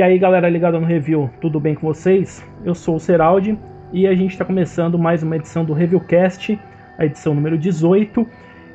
E aí, galera ligada no review, tudo bem com vocês? Eu sou o Seraldi e a gente está começando mais uma edição do Reviewcast, a edição número 18.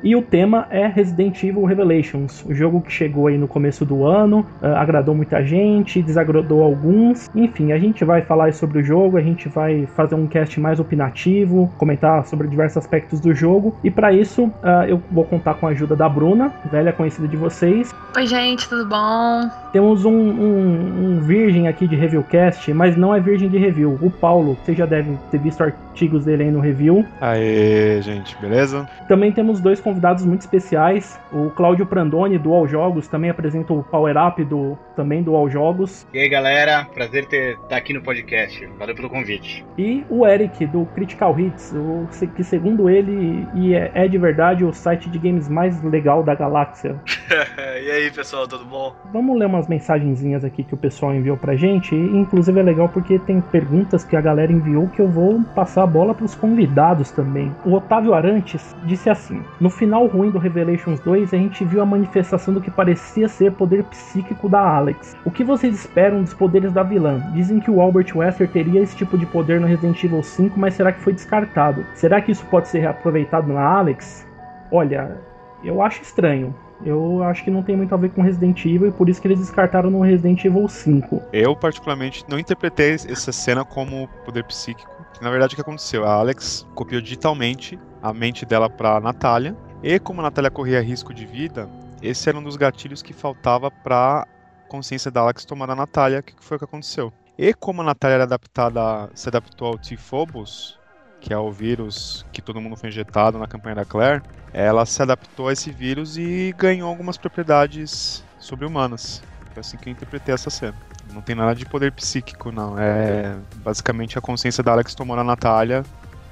E o tema é Resident Evil Revelations, o jogo que chegou aí no começo do ano, uh, agradou muita gente, desagradou alguns. Enfim, a gente vai falar sobre o jogo, a gente vai fazer um cast mais opinativo, comentar sobre diversos aspectos do jogo. E para isso, uh, eu vou contar com a ajuda da Bruna, velha conhecida de vocês. Oi, gente, tudo bom? Temos um, um, um virgem aqui de reviewcast, mas não é virgem de review. O Paulo, vocês já devem ter visto artigos dele aí no review. Aê, gente, beleza? Também temos dois convidados muito especiais. O Cláudio Prandoni, do All Jogos, também apresenta o Power Up do, também do All Jogos. E aí, galera, prazer ter estar tá aqui no podcast. Valeu pelo convite. E o Eric, do Critical Hits, o, que segundo ele, e é, é de verdade o site de games mais legal da galáxia. e aí, pessoal, tudo bom? Vamos ler umas mensagenzinhas aqui que o pessoal enviou pra gente. E, inclusive é legal porque tem perguntas que a galera enviou que eu vou passar a bola pros convidados também. O Otávio Arantes disse assim: No final ruim do Revelations 2, a gente viu a manifestação do que parecia ser poder psíquico da Alex. O que vocês esperam dos poderes da vilã? Dizem que o Albert Wesker teria esse tipo de poder no Resident Evil 5, mas será que foi descartado? Será que isso pode ser reaproveitado na Alex? Olha, eu acho estranho. Eu acho que não tem muito a ver com Resident Evil e por isso que eles descartaram no Resident Evil 5. Eu, particularmente, não interpretei essa cena como poder psíquico. Na verdade, o que aconteceu? A Alex copiou digitalmente a mente dela pra Natália. E como a Natália corria risco de vida, esse era um dos gatilhos que faltava pra consciência da Alex tomar a Natália. O que foi o que aconteceu? E como a Natália era adaptada, se adaptou ao T-Phobos, que é o vírus que todo mundo foi injetado na campanha da Claire, ela se adaptou a esse vírus e ganhou algumas propriedades sobre-humanas. Foi assim que eu interpretei essa cena. Não tem nada de poder psíquico, não. É basicamente a consciência da Alex tomou na Natália,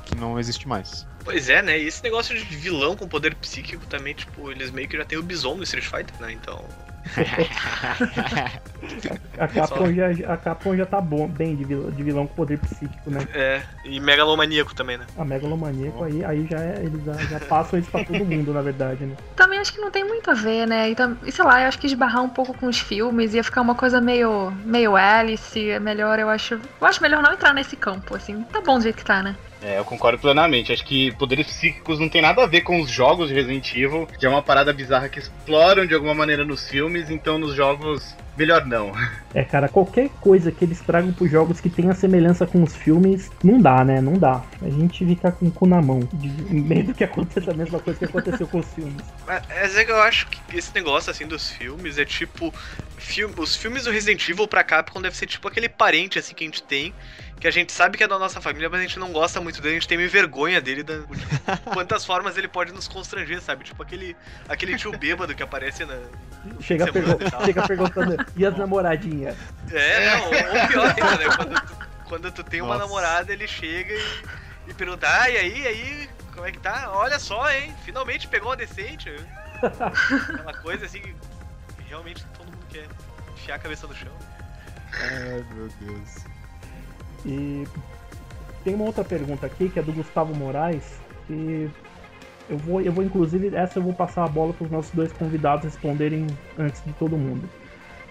que não existe mais. Pois é, né? E esse negócio de vilão com poder psíquico também, tipo, eles meio que já tem o Bison no Street Fighter, né? Então a, Capcom já, a Capcom já tá bom, bem de vilão, de vilão com poder psíquico, né? É, e megalomaníaco também, né? A megalomaníaco oh. aí, aí já é, eles já, já, passam isso pra todo mundo, na verdade, né? Também acho que não tem muito a ver, né? E, e sei lá, eu acho que esbarrar um pouco com os filmes ia ficar uma coisa meio, meio Alice, é melhor, eu acho. Eu acho melhor não entrar nesse campo, assim. Tá bom do jeito que tá, né? É, eu concordo plenamente. Acho que poderes psíquicos não tem nada a ver com os jogos de Resident Evil, que é uma parada bizarra que exploram de alguma maneira nos filmes, então nos jogos melhor não. É, cara, qualquer coisa que eles tragam pros jogos que tenha semelhança com os filmes, não dá, né? Não dá. A gente fica com o cu na mão, de medo que aconteça a mesma coisa que aconteceu com os filmes. Mas é que eu acho que esse negócio, assim, dos filmes é tipo... Filme, os filmes do Resident Evil pra Capcom deve ser tipo aquele parente, assim, que a gente tem que a gente sabe que é da nossa família, mas a gente não gosta muito dele, a gente tem meio vergonha dele, da, de quantas formas ele pode nos constranger, sabe? Tipo aquele, aquele tio bêbado que aparece na. Chega, pergun chega perguntando, e as namoradinhas? É, não, ou pior ainda, né? Quando tu, quando tu tem uma nossa. namorada, ele chega e, e pergunta, ah, e aí, aí, como é que tá? Olha só, hein? Finalmente pegou uma decente. Aquela coisa assim que realmente todo mundo quer enfiar a cabeça no chão. Ai, meu Deus. E tem uma outra pergunta aqui que é do Gustavo Moraes, que eu vou, eu vou inclusive, essa eu vou passar a bola para os nossos dois convidados responderem antes de todo mundo.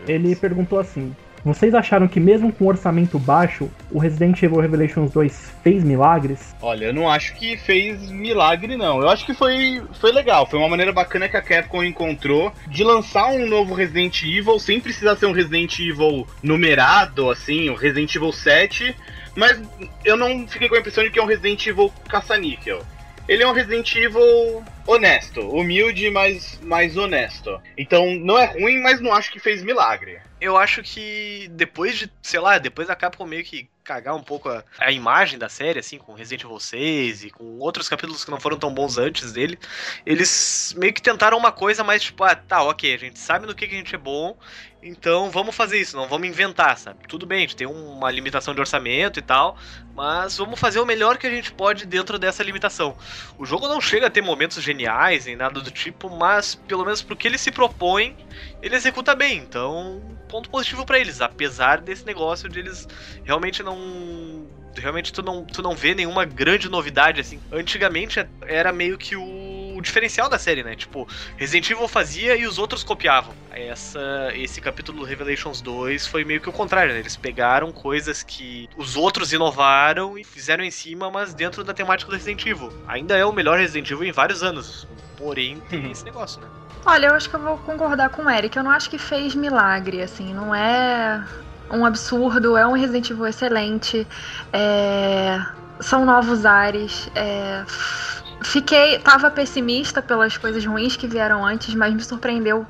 Ele perguntou assim: vocês acharam que mesmo com orçamento baixo, o Resident Evil Revelations 2 fez milagres? Olha, eu não acho que fez milagre não. Eu acho que foi, foi legal, foi uma maneira bacana que a Capcom encontrou de lançar um novo Resident Evil sem precisar ser um Resident Evil numerado, assim, o um Resident Evil 7, mas eu não fiquei com a impressão de que é um Resident Evil caça-níquel. Ele é um Resident Evil honesto, humilde, mas mais honesto. Então não é ruim, mas não acho que fez milagre eu acho que depois de, sei lá, depois da Capcom meio que cagar um pouco a, a, imagem da série, assim, com Resident Evil 6 e com outros capítulos que não foram tão bons antes dele, eles meio que tentaram uma coisa mais tipo, ah, tá, ok, a gente sabe no que, que a gente é bom, então vamos fazer isso, não vamos inventar, sabe? Tudo bem, a gente tem uma limitação de orçamento e tal, mas vamos fazer o melhor que a gente pode dentro dessa limitação. O jogo não chega a ter momentos geniais nem nada do tipo, mas pelo menos pro que ele se propõe, ele executa bem. Então, ponto positivo para eles, apesar desse negócio de eles realmente não realmente tu não, tu não vê nenhuma grande novidade assim. Antigamente era meio que o diferencial da série, né? Tipo, Resident Evil fazia e os outros copiavam. Essa, esse capítulo Revelations 2 foi meio que o contrário, né? Eles pegaram coisas que os outros inovaram e fizeram em cima, mas dentro da temática do Resident Evil. Ainda é o melhor Resident Evil em vários anos. Porém, tem esse negócio, né? Olha, eu acho que eu vou concordar com o Eric. Eu não acho que fez milagre, assim. Não é um absurdo, é um Resident Evil excelente. É... São novos ares. É... Fiquei. Tava pessimista pelas coisas ruins que vieram antes, mas me surpreendeu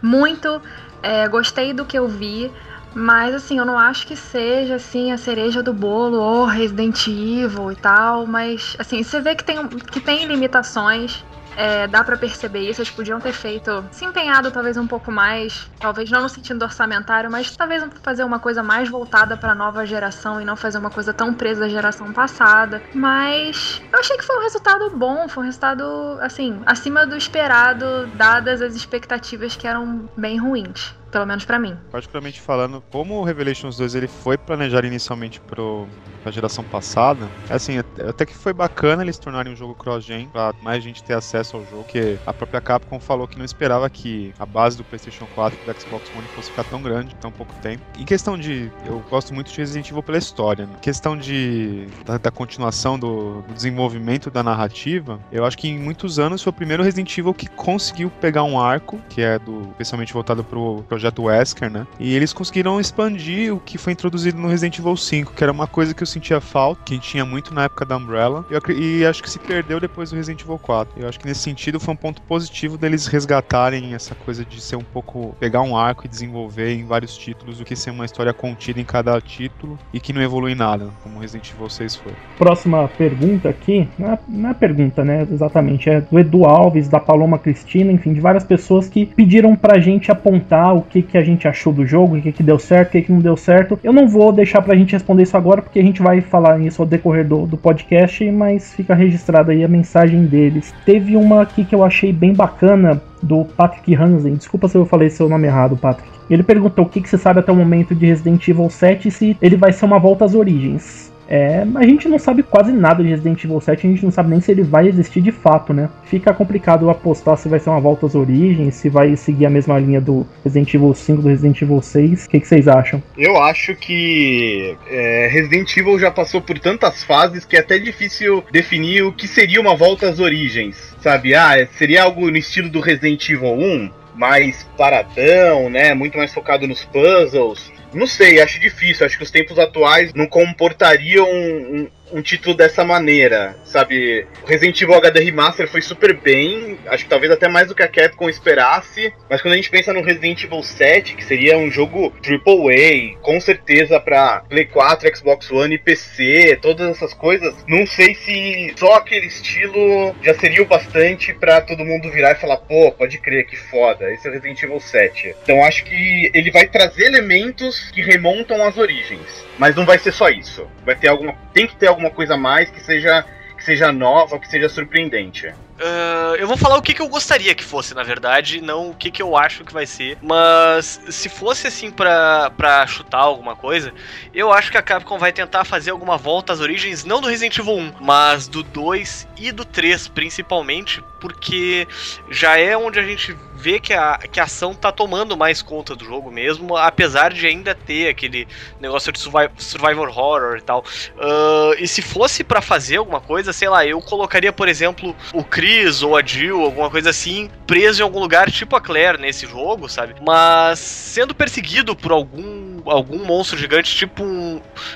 muito. É... Gostei do que eu vi. Mas assim, eu não acho que seja assim a cereja do bolo ou Resident Evil e tal, mas assim, você vê que tem, que tem limitações. É, dá para perceber isso, eles podiam ter feito, se empenhado talvez um pouco mais, talvez não no sentido orçamentário, mas talvez fazer uma coisa mais voltada para nova geração e não fazer uma coisa tão presa à geração passada. Mas eu achei que foi um resultado bom, foi um resultado assim, acima do esperado, dadas as expectativas que eram bem ruins pelo menos para mim. Particularmente falando, como o Revelations 2 ele foi planejado inicialmente pro pra geração passada, assim, até que foi bacana eles tornarem um jogo cross-gen, pra mais gente ter acesso ao jogo, que a própria Capcom falou que não esperava que a base do PlayStation 4 e do Xbox One fosse ficar tão grande, tão pouco tempo. Em questão de. Eu gosto muito de Resident Evil pela história, né? Em questão de. da, da continuação do, do, desenvolvimento da narrativa, eu acho que em muitos anos foi o primeiro Resident Evil que conseguiu pegar um arco, que é do. especialmente voltado pro projeto Wesker, né? E eles conseguiram expandir o que foi introduzido no Resident Evil 5, que era uma coisa que eu sentia falta, que tinha muito na época da Umbrella, e, acho que se perdeu depois do Resident Evil 4. Eu acho que nesse sentido foi um ponto positivo deles resgatarem essa coisa de ser um pouco. pegar um arco e desenvolver em vários títulos, do que ser uma história contida em cada título e que não evolui nada, como Resident Evil 6 foi. Próxima pergunta aqui, é, não é pergunta, né? Exatamente, é do Edu Alves, da Paloma Cristina, enfim, de várias pessoas que pediram pra gente apontar o que, que a gente achou do jogo, o que, que deu certo, o que, que não deu certo. Eu não vou deixar pra gente responder isso agora, porque a gente vai falar nisso ao decorrer do, do podcast, mas fica registrada aí a mensagem deles. Teve uma aqui que eu achei bem bacana do Patrick Hansen. Desculpa se eu falei seu nome errado, Patrick. Ele perguntou o que, que você sabe até o momento de Resident Evil 7 se ele vai ser uma volta às origens. É, a gente não sabe quase nada de Resident Evil 7, a gente não sabe nem se ele vai existir de fato, né? Fica complicado apostar se vai ser uma volta às origens, se vai seguir a mesma linha do Resident Evil 5, do Resident Evil 6. O que, que vocês acham? Eu acho que é, Resident Evil já passou por tantas fases que é até difícil definir o que seria uma volta às origens. Sabe? Ah, seria algo no estilo do Resident Evil 1? mais paradão, né? Muito mais focado nos puzzles. Não sei, acho difícil. Acho que os tempos atuais não comportariam um, um título dessa maneira, sabe? Resident Evil HD Remaster foi super bem, acho que talvez até mais do que a Capcom esperasse, mas quando a gente pensa no Resident Evil 7, que seria um jogo AAA, com certeza para Play 4, Xbox One e PC, todas essas coisas, não sei se só aquele estilo já seria o bastante para todo mundo virar e falar, pô, pode crer, que foda, esse é o Resident Evil 7. Então acho que ele vai trazer elementos que remontam às origens, mas não vai ser só isso. Vai ter alguma, tem que ter alguma alguma coisa a mais que seja que seja nova, que seja surpreendente. Uh, eu vou falar o que, que eu gostaria que fosse, na verdade, não o que, que eu acho que vai ser. Mas se fosse assim pra, pra chutar alguma coisa, eu acho que a Capcom vai tentar fazer alguma volta às origens, não do Resident Evil 1, mas do 2 e do 3, principalmente, porque já é onde a gente vê que a, que a ação tá tomando mais conta do jogo mesmo, apesar de ainda ter aquele negócio de survival horror e tal. Uh, e se fosse para fazer alguma coisa, sei lá, eu colocaria, por exemplo, o Chris ou a Jill, alguma coisa assim, preso em algum lugar, tipo a Claire nesse jogo, sabe? Mas sendo perseguido por algum algum monstro gigante, tipo um,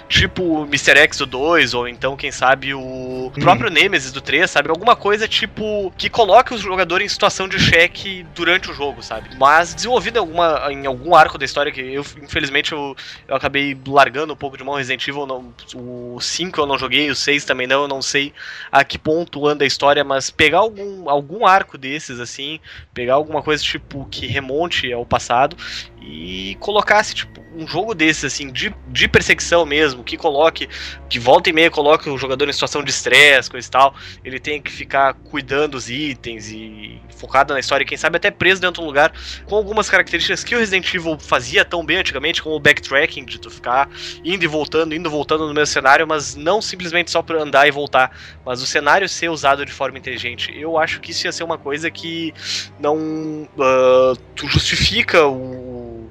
tipo Mr. X do 2, ou então, quem sabe, o próprio Nemesis do 3, sabe? Alguma coisa tipo que coloque o jogador em situação de cheque durante o jogo, sabe? Mas desenvolvido em, alguma, em algum arco da história que eu, infelizmente, eu, eu acabei largando um pouco de mão Resident Evil. Não, o 5 eu não joguei, o 6 também não, eu não sei a que ponto anda a história, mas pegar algum, algum arco desses, assim, pegar alguma coisa tipo que remonte ao passado e colocasse, tipo, um jogo desse, assim, de, de perseguição mesmo, que coloque, que volta e meia coloque o jogador em situação de estresse, coisa e tal. Ele tem que ficar cuidando dos itens e focado na história, e quem sabe até preso dentro de um lugar com algumas características que o Resident Evil fazia tão bem antigamente, como o backtracking, de tu ficar indo e voltando, indo e voltando no mesmo cenário, mas não simplesmente só para andar e voltar, mas o cenário ser usado de forma inteligente. Eu acho que isso ia ser uma coisa que não uh, tu justifica o,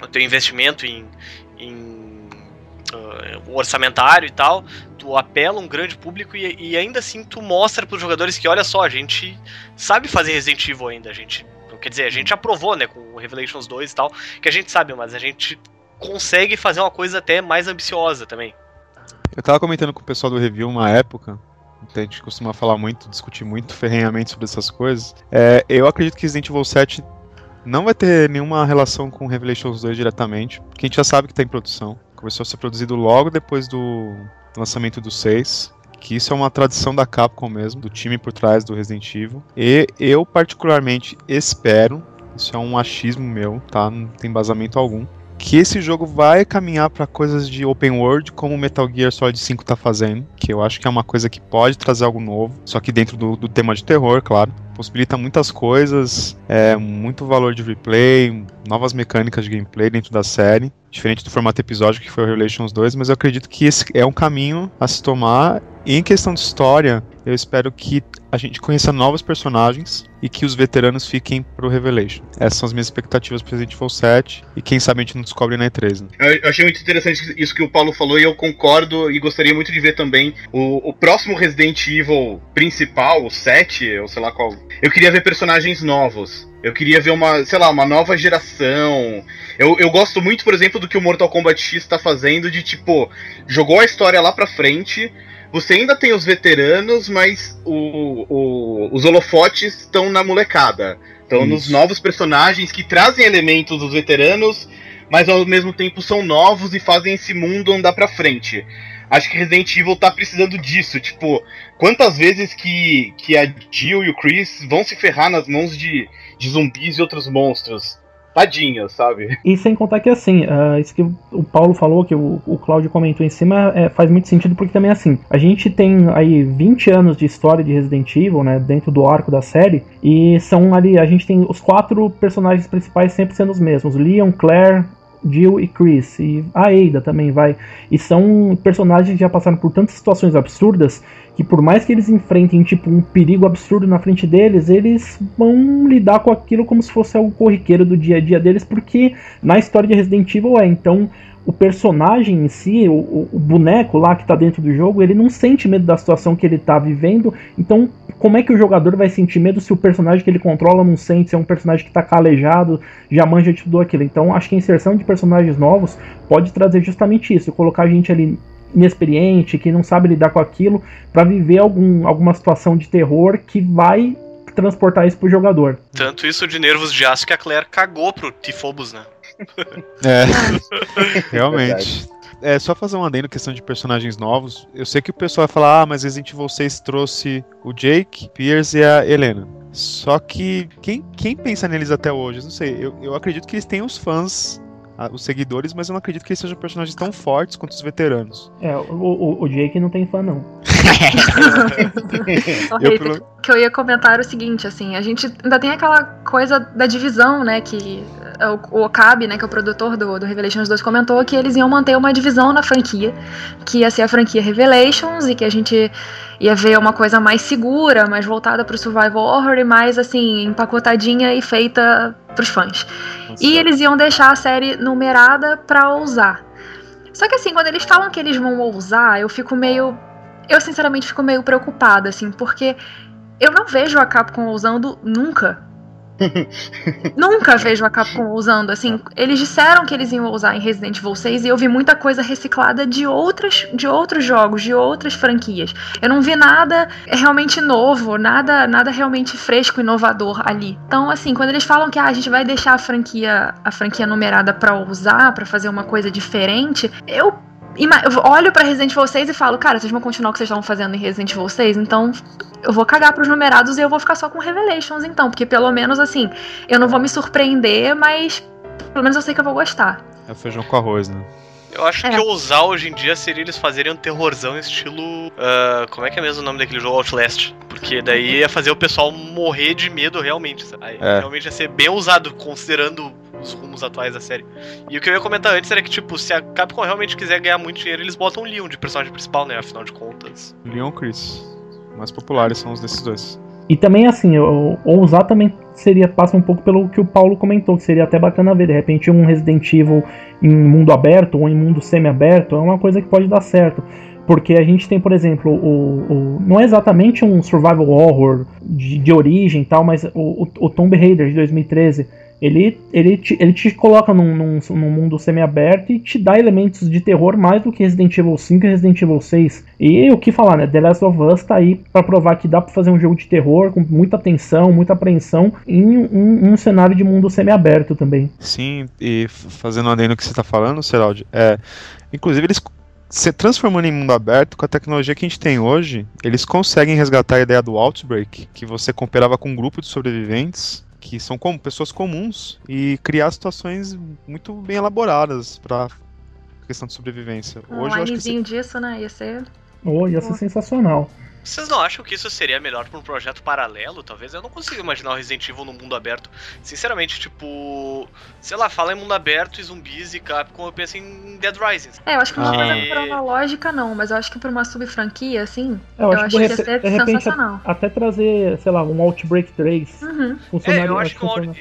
o teu investimento em, em uh, orçamentário e tal, tu apela um grande público e, e ainda assim tu mostra para os jogadores que olha só, a gente sabe fazer Resident Evil ainda, a gente quer dizer, a gente aprovou, né, com o Revelations 2 e tal, que a gente sabe, mas a gente consegue fazer uma coisa até mais ambiciosa também. Eu tava comentando com o pessoal do review uma época, a gente costuma falar muito, discutir muito ferrenhamente sobre essas coisas. É, eu acredito que Resident Evil 7 não vai ter nenhuma relação com Revelations 2 diretamente, porque a gente já sabe que está em produção. Começou a ser produzido logo depois do lançamento do 6 que isso é uma tradição da Capcom mesmo, do time por trás do Resident Evil. E eu particularmente espero, isso é um achismo meu, tá? Não tem embasamento algum, que esse jogo vai caminhar para coisas de open world, como o Metal Gear Solid 5 tá fazendo, que eu acho que é uma coisa que pode trazer algo novo, só que dentro do, do tema de terror, claro. Possibilita muitas coisas, é, muito valor de replay, novas mecânicas de gameplay dentro da série, diferente do formato episódio que foi o Revelations 2, mas eu acredito que esse é um caminho a se tomar. E em questão de história, eu espero que a gente conheça novos personagens e que os veteranos fiquem pro Revelation. Essas são as minhas expectativas para Resident Evil 7 e quem sabe a gente não descobre na E3. Né? Eu achei muito interessante isso que o Paulo falou e eu concordo e gostaria muito de ver também o, o próximo Resident Evil principal, o 7, ou sei lá qual. Eu queria ver personagens novos. Eu queria ver uma, sei lá, uma nova geração. Eu, eu gosto muito, por exemplo, do que o Mortal Kombat X tá fazendo, de tipo, jogou a história lá pra frente, você ainda tem os veteranos, mas o, o, os holofotes estão na molecada. Estão nos novos personagens que trazem elementos dos veteranos, mas ao mesmo tempo são novos e fazem esse mundo andar pra frente. Acho que Resident Evil tá precisando disso. Tipo, quantas vezes que, que a Jill e o Chris vão se ferrar nas mãos de, de zumbis e outros monstros? tadinha, sabe? E sem contar que assim, uh, isso que o Paulo falou, que o, o Claudio comentou em cima, é, faz muito sentido porque também assim, a gente tem aí 20 anos de história de Resident Evil, né, dentro do arco da série, e são ali, a gente tem os quatro personagens principais sempre sendo os mesmos, Leon, Claire, Jill e Chris, e a Ada também vai. E são personagens que já passaram por tantas situações absurdas que por mais que eles enfrentem tipo um perigo absurdo na frente deles, eles vão lidar com aquilo como se fosse algo corriqueiro do dia a dia deles, porque na história de Resident Evil é. Então, o personagem em si, o, o boneco lá que tá dentro do jogo, ele não sente medo da situação que ele tá vivendo. Então, como é que o jogador vai sentir medo se o personagem que ele controla não sente, se é um personagem que tá calejado, já manja de tudo aquilo? Então, acho que a inserção de personagens novos pode trazer justamente isso, colocar a gente ali inexperiente, que não sabe lidar com aquilo, para viver algum, alguma situação de terror que vai transportar isso pro jogador. Tanto isso de nervos de aço que a Claire cagou pro Tifobos, né? É, realmente. É só fazer um adendo questão de personagens novos. Eu sei que o pessoal vai falar, ah, mas Resident Evil 6 trouxe o Jake, Pierce e a Helena. Só que quem, quem pensa neles até hoje? Não sei, eu, eu acredito que eles têm os fãs os seguidores, mas eu não acredito que eles sejam personagens tão fortes quanto os veteranos. É, o, o, o Jake não tem fã, não. eu, pelo... que eu ia comentar o seguinte, assim, a gente ainda tem aquela coisa da divisão, né, que o, o Okabe, né, que é o produtor do, do Revelations 2, comentou que eles iam manter uma divisão na franquia, que ia ser a franquia Revelations e que a gente ia ver uma coisa mais segura, mais voltada pro survival horror e mais, assim, empacotadinha e feita pros fãs. Nossa. E eles iam deixar a série numerada pra ousar. Só que assim, quando eles falam que eles vão ousar, eu fico meio. Eu sinceramente fico meio preocupada, assim, porque eu não vejo a Capcom ousando nunca. Nunca vejo a Capcom usando, assim, eles disseram que eles iam usar em Resident Evil 6 e eu vi muita coisa reciclada de outras de outros jogos, de outras franquias. Eu não vi nada realmente novo, nada nada realmente fresco inovador ali. Então, assim, quando eles falam que ah, a gente vai deixar a franquia a franquia numerada para usar, para fazer uma coisa diferente, eu olho para Resident Evil 6 e falo, cara, vocês vão continuar o que vocês estavam fazendo em Resident Evil 6, então eu vou cagar pros numerados e eu vou ficar só com Revelations, então, porque pelo menos assim, eu não vou me surpreender, mas pelo menos eu sei que eu vou gostar. É feijão com arroz, né? Eu acho É. que ousar hoje em dia seria eles fazerem um terrorzão estilo. ah, como é que é mesmo o nome daquele jogo Outlast? Porque daí ia fazer o pessoal morrer de medo realmente. Sabe? Aí É. Realmente ia ser bem ousado, considerando os rumos atuais da série. E o que eu ia comentar antes era que, tipo, se a Capcom realmente quiser ganhar muito dinheiro, eles botam o Leon de personagem principal, né? Afinal de contas. Leon e Chris. Os mais populares são os desses dois. E também, assim, o- ousar também seria, passa um pouco pelo que o Paulo comentou, que seria até bacana ver, de repente, um Resident Evil em mundo aberto ou em mundo semi-aberto, é uma coisa que pode dar certo. Porque a gente tem, por exemplo, o, o- não é exatamente um survival horror de, de origem e tal, mas o, o, o Tomb Raider de 2013, ele, ele, te, ele te coloca num, num, num mundo semi-aberto e te dá elementos de terror mais do que Resident Evil 5 e Resident Evil 6. E o que falar, né? The Last of Us tá aí pra provar que dá pra fazer um jogo de terror com muita tensão, muita apreensão em um, um cenário de mundo semi-aberto também. Sim, e fazendo adendo no que você tá falando, Seraldi, é. Inclusive, eles se transformando em mundo aberto, com a tecnologia que a gente tem hoje, eles conseguem resgatar a ideia do Outbreak, que você cooperava com um grupo de sobreviventes, que são como pessoas comuns, e criar situações muito bem elaboradas pra questão de sobrevivência. Um Hoje eu acho que se- disso, né? Ia ser. Oh, ia ser Pô. sensacional. Vocês não acham que isso seria melhor pra um projeto paralelo? Talvez eu não consigo imaginar o Resident Evil no mundo aberto. Sinceramente, tipo. Sei lá, fala em mundo aberto e zumbis e Capcom, eu penso em Dead Rising. É, eu acho que uma Ah. coisa E- cronológica não, mas eu acho que pra uma sub-franquia, assim, É, eu, acho que ia ser sensacional. até trazer, sei lá, um Outbreak 3. Uhum. É, eu acho que um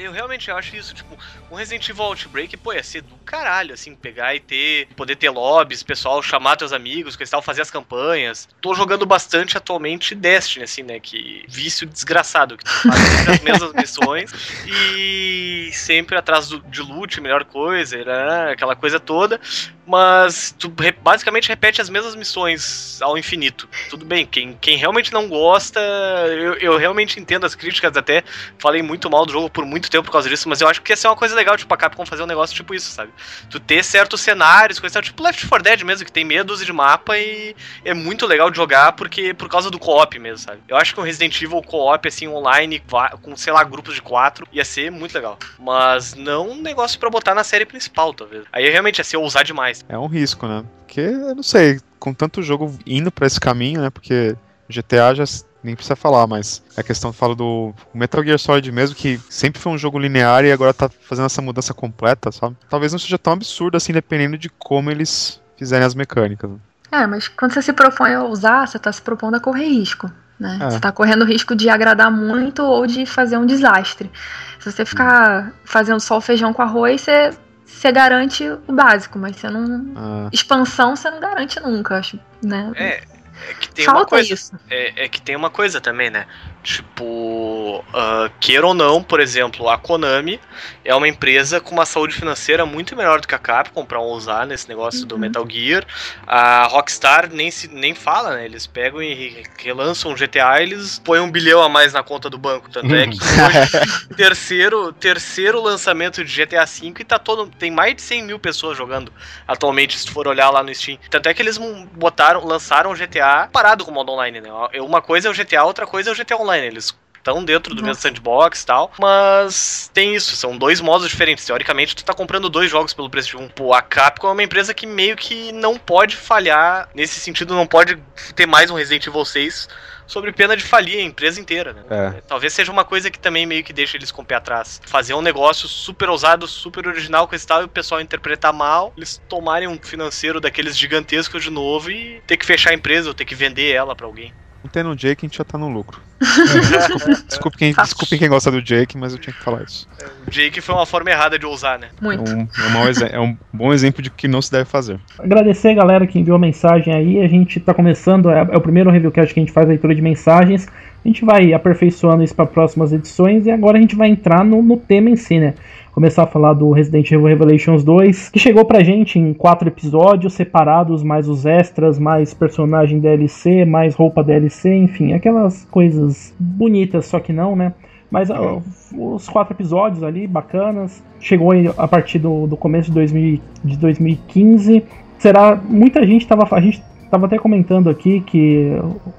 eu, realmente acho isso, tipo, um Resident Evil Outbreak, pô, ia ser do caralho, assim, pegar e ter, poder ter lobbies, pessoal, chamar teus amigos, que estavam fazer as campanhas. Tô jogando bastante atualmente Destiny, assim, né, que vício desgraçado, que faz as mesmas missões e sempre atrás do, de loot, melhor coisa, né, aquela coisa toda, mas tu re- basicamente repete as mesmas missões ao infinito. Tudo bem, quem, quem realmente não gosta, eu, eu realmente entendo as críticas, até falei muito mal do jogo por muito tempo por causa disso, mas eu acho que ia ser uma coisa legal, tipo, a Capcom fazer um negócio tipo isso, sabe? Tu ter certos cenários, coisa tipo Left 4 Dead mesmo, que tem meia dúzia de mapa e é muito legal de jogar porque por causa do co-op mesmo, sabe? Eu acho que um Resident Evil co-op, assim, online, com, sei lá, grupos de quatro, ia ser muito legal. Mas não um negócio pra botar na série principal, talvez. Aí realmente ia ser ousar demais. É um risco, né? Porque, eu não sei, com tanto jogo indo pra esse caminho, né? Porque GTA já nem precisa falar, mas a questão fala do Metal Gear Solid mesmo, que sempre foi um jogo linear e agora tá fazendo essa mudança completa, sabe? Talvez não seja tão absurdo assim, dependendo de como eles fizerem as mecânicas. É, mas quando você se propõe a usar, você tá se propondo a correr risco. Né? É. Você tá correndo o risco de agradar muito ou de fazer um desastre. Se você ficar fazendo só o feijão com arroz, você, você garante o básico, mas você não. Ah, Expansão você não garante nunca, acho. Né? É, é que tem uma Falta coisa. isso. É, é que tem uma coisa também, né? Tipo, ah, queira ou não, por exemplo, a Konami é uma empresa com uma saúde financeira muito melhor do que a Capcom pra usar nesse negócio do Uhum. Metal Gear. A Rockstar nem, se, nem fala, né? Eles pegam e re- relançam um GTA eles põem um bilhão a mais na conta do banco. Tanto é que hoje, terceiro, terceiro lançamento de GTA V e tá todo. Tem mais de 100 mil pessoas jogando atualmente, se tu for olhar lá no Steam. Tanto é que eles botaram, lançaram o GTA parado com o modo online, né? Uma coisa é o GTA, outra coisa é o GTA Online. Eles estão dentro do Nossa. mesmo sandbox e tal, mas tem isso, são dois modos diferentes. Teoricamente, tu tá comprando dois jogos pelo preço de um. Pô, a Capcom é uma empresa que meio que não pode falhar, nesse sentido, não pode ter mais um Resident Evil 6 sobre pena de falir a empresa inteira, né? É. Talvez seja uma coisa que também meio que deixa eles com o pé atrás. Fazer um negócio super ousado, super original com esse tal, e o pessoal interpretar mal, eles tomarem um financeiro daqueles gigantescos de novo e ter que fechar a empresa ou ter que vender ela pra alguém. não tendo o Jake, a gente já tá no lucro. Desculpa, desculpe quem, Fatos. desculpem quem gosta do Jake, mas eu tinha que falar isso. O Jake foi uma forma errada de ousar, né? É Muito. um, é um mau exe- é um bom exemplo de que não se deve fazer. Agradecer a galera que enviou mensagem aí. A gente tá começando, é, é o primeiro reviewcast que a gente faz a leitura de mensagens. A gente vai aperfeiçoando isso para próximas edições e agora a gente vai entrar no, no tema em si, né? Começar a falar do Resident Evil Revelations 2, que chegou pra gente em quatro episódios separados, mais os extras, mais personagem DLC, mais roupa DLC, enfim, aquelas coisas bonitas, só que não, né? Mas ó, os quatro episódios ali, bacanas. Chegou a partir do, do começo de, 2000, de 2015. Será. Muita gente tava. A gente tava até comentando aqui que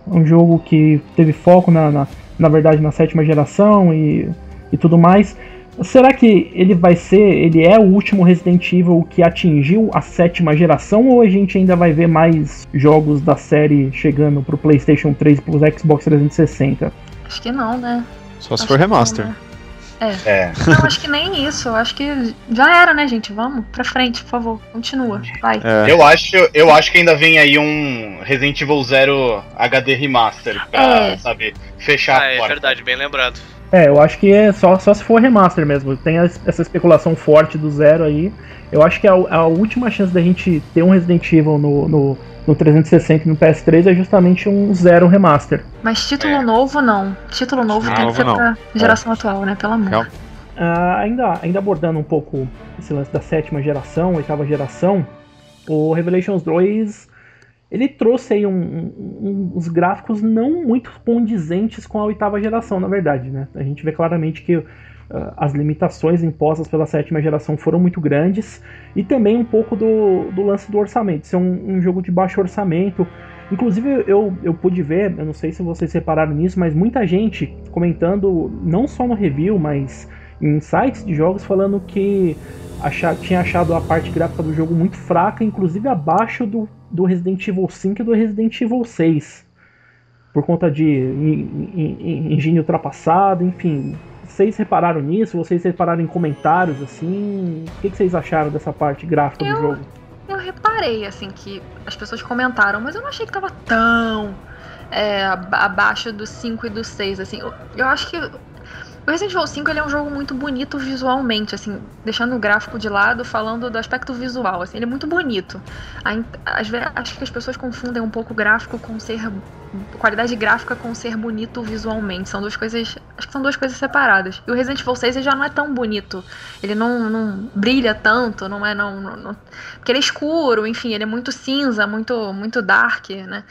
é um jogo que teve foco na, na, na verdade na sétima geração e, e tudo mais. Será que ele vai ser, ele é o último Resident Evil que atingiu a sétima geração ou a gente ainda vai ver mais jogos da série chegando pro PlayStation 3 e pro Xbox 360? Acho que não, né? Só se Acho for remaster. não, né? É. É. Não, acho que nem isso. Acho que já era, né, gente? Vamos pra frente, por favor. Continua. Vai. É, Eu acho, eu acho que ainda vem aí um Resident Evil Zero HD Remaster pra, É. sabe, fechar Ah, a é porta. verdade, bem lembrado. É, eu acho que é só, só se for remaster mesmo. Tem essa especulação forte do zero aí. Eu acho que a, a última chance da gente ter um Resident Evil no, no, no 360 e no PS3 é justamente um zero remaster. Mas título É. novo, não. Título novo Não, tem que ser não. pra geração atual, né? Pelo amor. Ah, ainda, ainda abordando um pouco esse lance da sétima geração, oitava geração, o Revelations 2 ele trouxe aí um- um- uns gráficos não muito condizentes com a oitava geração, na verdade, né? A gente vê claramente que ah, as limitações impostas pela sétima geração foram muito grandes e também um pouco do, do lance do orçamento. Isso é um, um jogo de baixo orçamento. Inclusive, eu, eu pude ver, eu não sei se vocês repararam nisso, mas muita gente comentando, não só no review, mas em sites de jogos, falando que achar, tinha achado a parte gráfica do jogo muito fraca, inclusive abaixo do, do Resident Evil 5 e do Resident Evil 6. Por conta de en- en- en- engine ultrapassado, enfim. Vocês repararam nisso? Vocês repararam em comentários assim? O que, que vocês acharam dessa parte gráfica do Eu- jogo? Eu reparei, assim, que as pessoas comentaram, mas eu não achei que tava tão é, ab- abaixo do 5 e do 6, assim. Eu, eu acho que o Resident Evil 5 ele é um jogo muito bonito visualmente, assim, deixando o gráfico de lado, falando do aspecto visual, assim, ele é muito bonito. Às vezes, acho que as pessoas confundem um pouco gráfico com ser qualidade gráfica com ser bonito visualmente. São duas coisas. Acho que são duas coisas separadas. E o Resident Evil 6 ele já não é tão bonito. Ele não, não brilha tanto, não é. Não, não- não- porque ele é escuro, enfim, ele é muito cinza, muito, muito dark, né?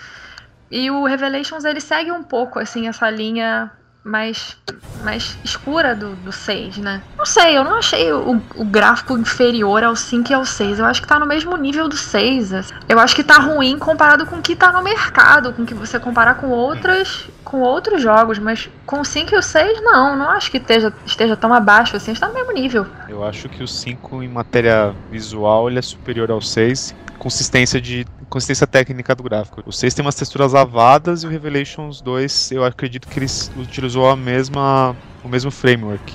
E o Revelations ele segue um pouco assim essa linha mais, mais escura do, do 6, né? Não sei, eu não achei o, o gráfico inferior ao 5 e ao 6. Eu acho que tá no mesmo nível do 6. assim. Eu acho que tá ruim comparado com o que tá no mercado, com o que você comparar com outras com outros jogos, mas com o 5 e o 6, não, não acho que esteja, esteja tão abaixo assim, está no mesmo nível. Eu acho que o 5 em matéria visual ele é superior ao 6. Consistência de consistência técnica do gráfico. O 6 tem umas texturas lavadas e o Revelations 2 eu acredito que ele s- utilizou a mesma o mesmo framework,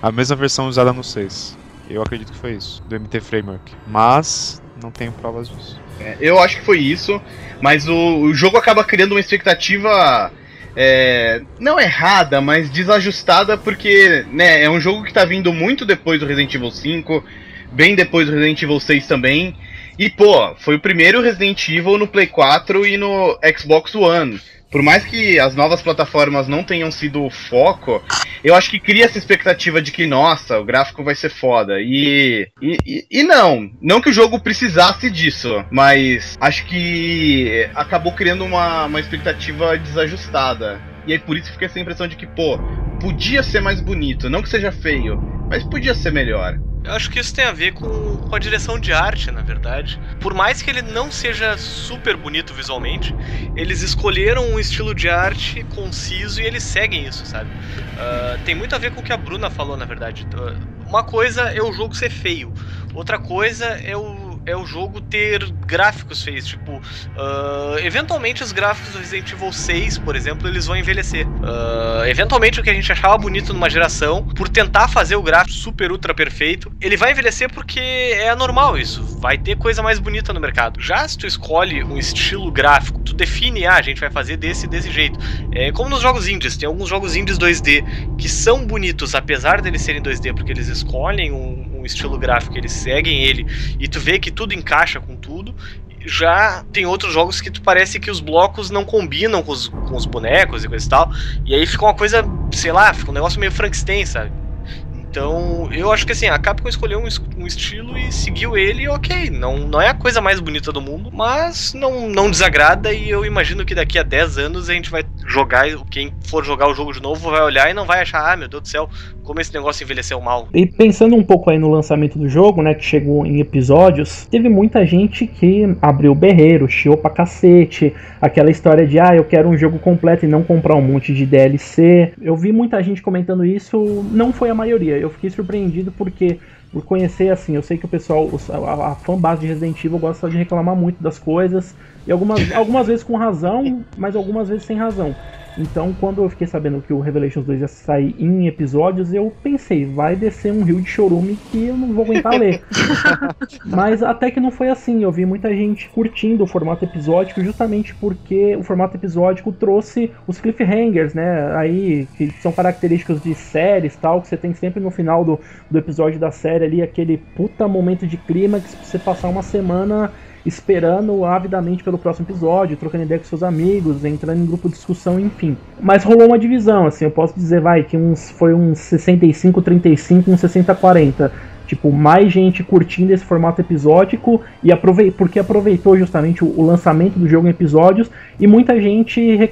a mesma versão usada no 6. Eu acredito que foi isso, do MT Framework. Mas não tenho provas disso. É, Eu acho que foi isso, mas o, o jogo acaba criando uma expectativa é, não errada, mas desajustada, porque né, é um jogo que tá vindo muito depois do Resident Evil 5, bem depois do Resident Evil 6 também. E pô, foi o primeiro Resident Evil no Play 4 e no Xbox One. Por mais que as novas plataformas não tenham sido o foco, eu acho que cria essa expectativa de que, nossa, o gráfico vai ser foda. E, e, e- não, não que o jogo precisasse disso, mas acho que acabou criando uma, uma expectativa desajustada. E aí por isso fica essa impressão de que, pô, podia ser mais bonito, não que seja feio, mas podia ser melhor. Eu acho que isso tem a ver com, com a direção de arte, na verdade. Por mais que ele não seja super bonito visualmente, eles escolheram um estilo de arte conciso e eles seguem isso, sabe? Ah, tem muito a ver com o que a Bruna falou, na verdade. Ah, Uma coisa é o jogo ser feio, outra coisa é o, é o jogo ter gráficos feios. Tipo, ah, eventualmente os gráficos do Resident Evil 6, por exemplo, eles vão envelhecer. Ah, eventualmente o que a gente achava bonito numa geração, por tentar fazer o gráfico super ultra perfeito, ele vai envelhecer porque é normal isso. Vai ter coisa mais bonita no mercado. Já se tu escolhe um estilo gráfico, tu define, ah, a gente vai fazer desse desse jeito. É como nos jogos indies, tem alguns jogos indies 2D que são bonitos, apesar deles serem 2D, porque eles escolhem um, estilo gráfico, eles seguem ele, e tu vê que tudo encaixa com tudo. Já tem outros jogos que tu parece que os blocos não combinam com os, com os bonecos e coisa e tal. E aí fica uma coisa, sei lá, fica um negócio meio Frankenstein, sabe? Então, eu acho que assim, a Capcom escolheu um, um estilo e seguiu ele, ok. Não, não é a coisa mais bonita do mundo, mas não, não desagrada e eu imagino que daqui a 10 anos a gente vai jogar, quem for jogar o jogo de novo vai olhar e não vai achar, ah, meu Deus do céu, como esse negócio envelheceu mal. E pensando um pouco aí no lançamento do jogo, né, que chegou em episódios, teve muita gente que abriu o berreiro, chiou pra cacete, aquela história de, ah, eu quero um jogo completo e não comprar um monte de DLC. Eu vi muita gente comentando isso, não foi a maioria, eu fiquei surpreendido porque por conhecer assim, eu sei que o pessoal, a, a fanbase de Resident Evil gosta de reclamar muito das coisas, e algumas, algumas vezes com razão, mas algumas vezes sem razão. Então, quando eu fiquei sabendo que o Revelations 2 ia sair em episódios, eu pensei, vai descer um rio de chorume que eu não vou aguentar ler. Mas até que não foi assim. Eu vi muita gente curtindo o formato episódico, justamente porque o formato episódico trouxe os cliffhangers, né? Aí, que são característicos de séries tal, que você tem sempre no final do, do episódio da série ali aquele puta momento de clímax pra você passar uma semana esperando avidamente pelo próximo episódio, trocando ideia com seus amigos, entrando em grupo de discussão, enfim. Mas rolou uma divisão, assim, eu posso dizer, vai, que uns foi uns 65, 35, uns 60, 40. Tipo, mais gente curtindo esse formato episódico e aprovei porque aproveitou justamente o, o, lançamento do jogo em episódios e muita gente,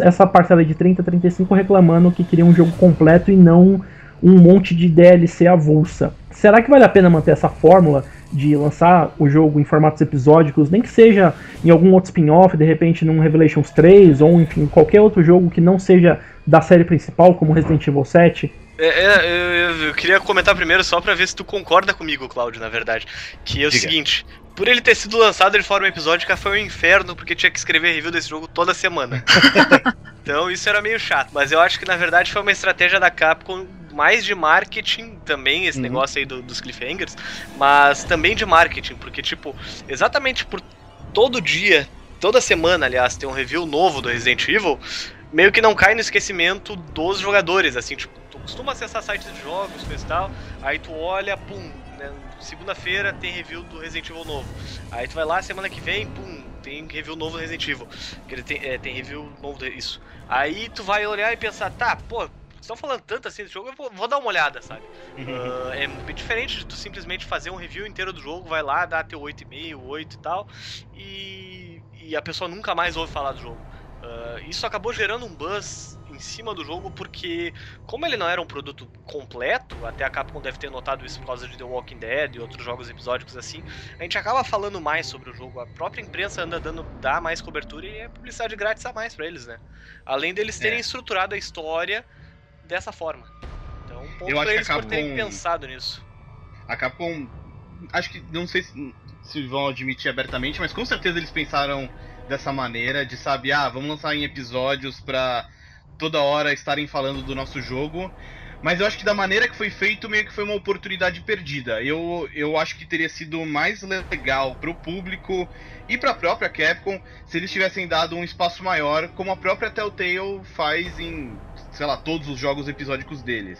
essa parcela de 30 35 reclamando que queria um jogo completo e não um monte de DLC avulsa. Será que vale a pena manter essa fórmula de lançar o jogo em formatos episódicos, nem que seja em algum outro spin-off, de repente num Revelations 3, ou enfim, qualquer outro jogo que não seja da série principal, como Resident Evil 7? É, é, eu, eu, queria comentar primeiro só pra ver se tu concorda comigo, Claudio, na verdade. Que é o Diga. seguinte, por ele ter sido lançado de forma episódica foi um inferno, porque tinha que escrever review desse jogo toda semana. então isso era meio chato. Mas eu acho que na verdade foi uma estratégia da Capcom mais de marketing também, esse uhum. negócio aí do, dos cliffhangers, mas também de marketing, porque, tipo, exatamente por todo dia, toda semana, aliás, tem um review novo do Resident Evil, meio que não cai no esquecimento dos jogadores, assim, tipo, tu costuma acessar sites de jogos, coisa e tal, aí tu olha, pum, né, segunda-feira tem review do Resident Evil novo, aí tu vai lá, semana que vem, pum, tem review novo do Resident Evil, tem, é, tem review novo disso. Aí tu vai olhar e pensar, tá, pô, estão falando tanto assim desse jogo, eu vou, vou dar uma olhada, sabe? uh, é bem diferente de tu simplesmente fazer um review inteiro do jogo, vai lá, dá teu 8,5, 8 e tal, e, e a pessoa nunca mais ouve falar do jogo. Uh, isso acabou gerando um buzz em cima do jogo porque, como ele não era um produto completo, até a Capcom deve ter notado isso por causa de The Walking Dead e outros jogos episódicos assim, a gente acaba falando mais sobre o jogo. A própria imprensa anda dando dá mais cobertura e é publicidade grátis a mais para eles, né? Além deles terem é. estruturado a história dessa forma. Então, um ponto eu acho eles Capcom, por terem pensado nisso. A Capcom, acho que, não sei se, se vão admitir abertamente, mas com certeza eles pensaram dessa maneira, de saber, ah, vamos lançar em episódios pra toda hora estarem falando do nosso jogo. Mas eu acho que da maneira que foi feito, meio que foi uma oportunidade perdida. Eu, eu acho que teria sido mais legal pro público e pra própria Capcom se eles tivessem dado um espaço maior, como a própria Telltale faz em sei lá, todos os jogos episódicos deles.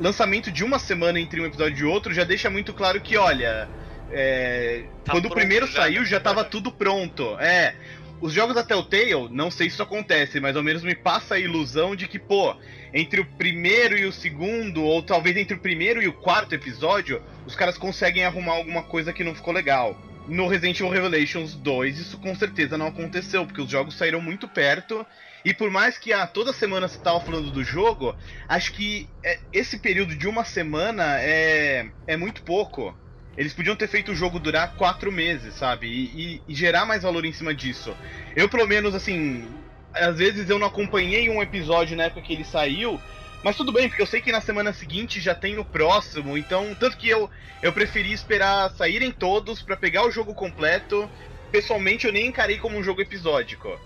Lançamento de uma semana entre um episódio e outro já deixa muito claro que, olha, é, tá quando o primeiro já. saiu já tava tudo pronto. É, os jogos da Telltale, não sei se isso acontece, mas ao menos me passa a ilusão de que, pô, entre o primeiro e o segundo, ou talvez entre o primeiro e o quarto episódio, os caras conseguem arrumar alguma coisa que não ficou legal. No Resident Evil Revelations 2, isso com certeza não aconteceu, porque os jogos saíram muito perto e por mais que ah, toda semana você tava falando do jogo, acho que é, esse período de uma semana é, é muito pouco. Eles podiam ter feito o jogo durar quatro meses, sabe? E, e, e, gerar mais valor em cima disso. Eu, pelo menos, assim, às vezes eu não acompanhei um episódio na época que ele saiu, mas tudo bem, porque eu sei que na semana seguinte já tem o próximo, então, tanto que eu, eu preferi esperar saírem todos para pegar o jogo completo. Pessoalmente, eu nem encarei como um jogo episódico.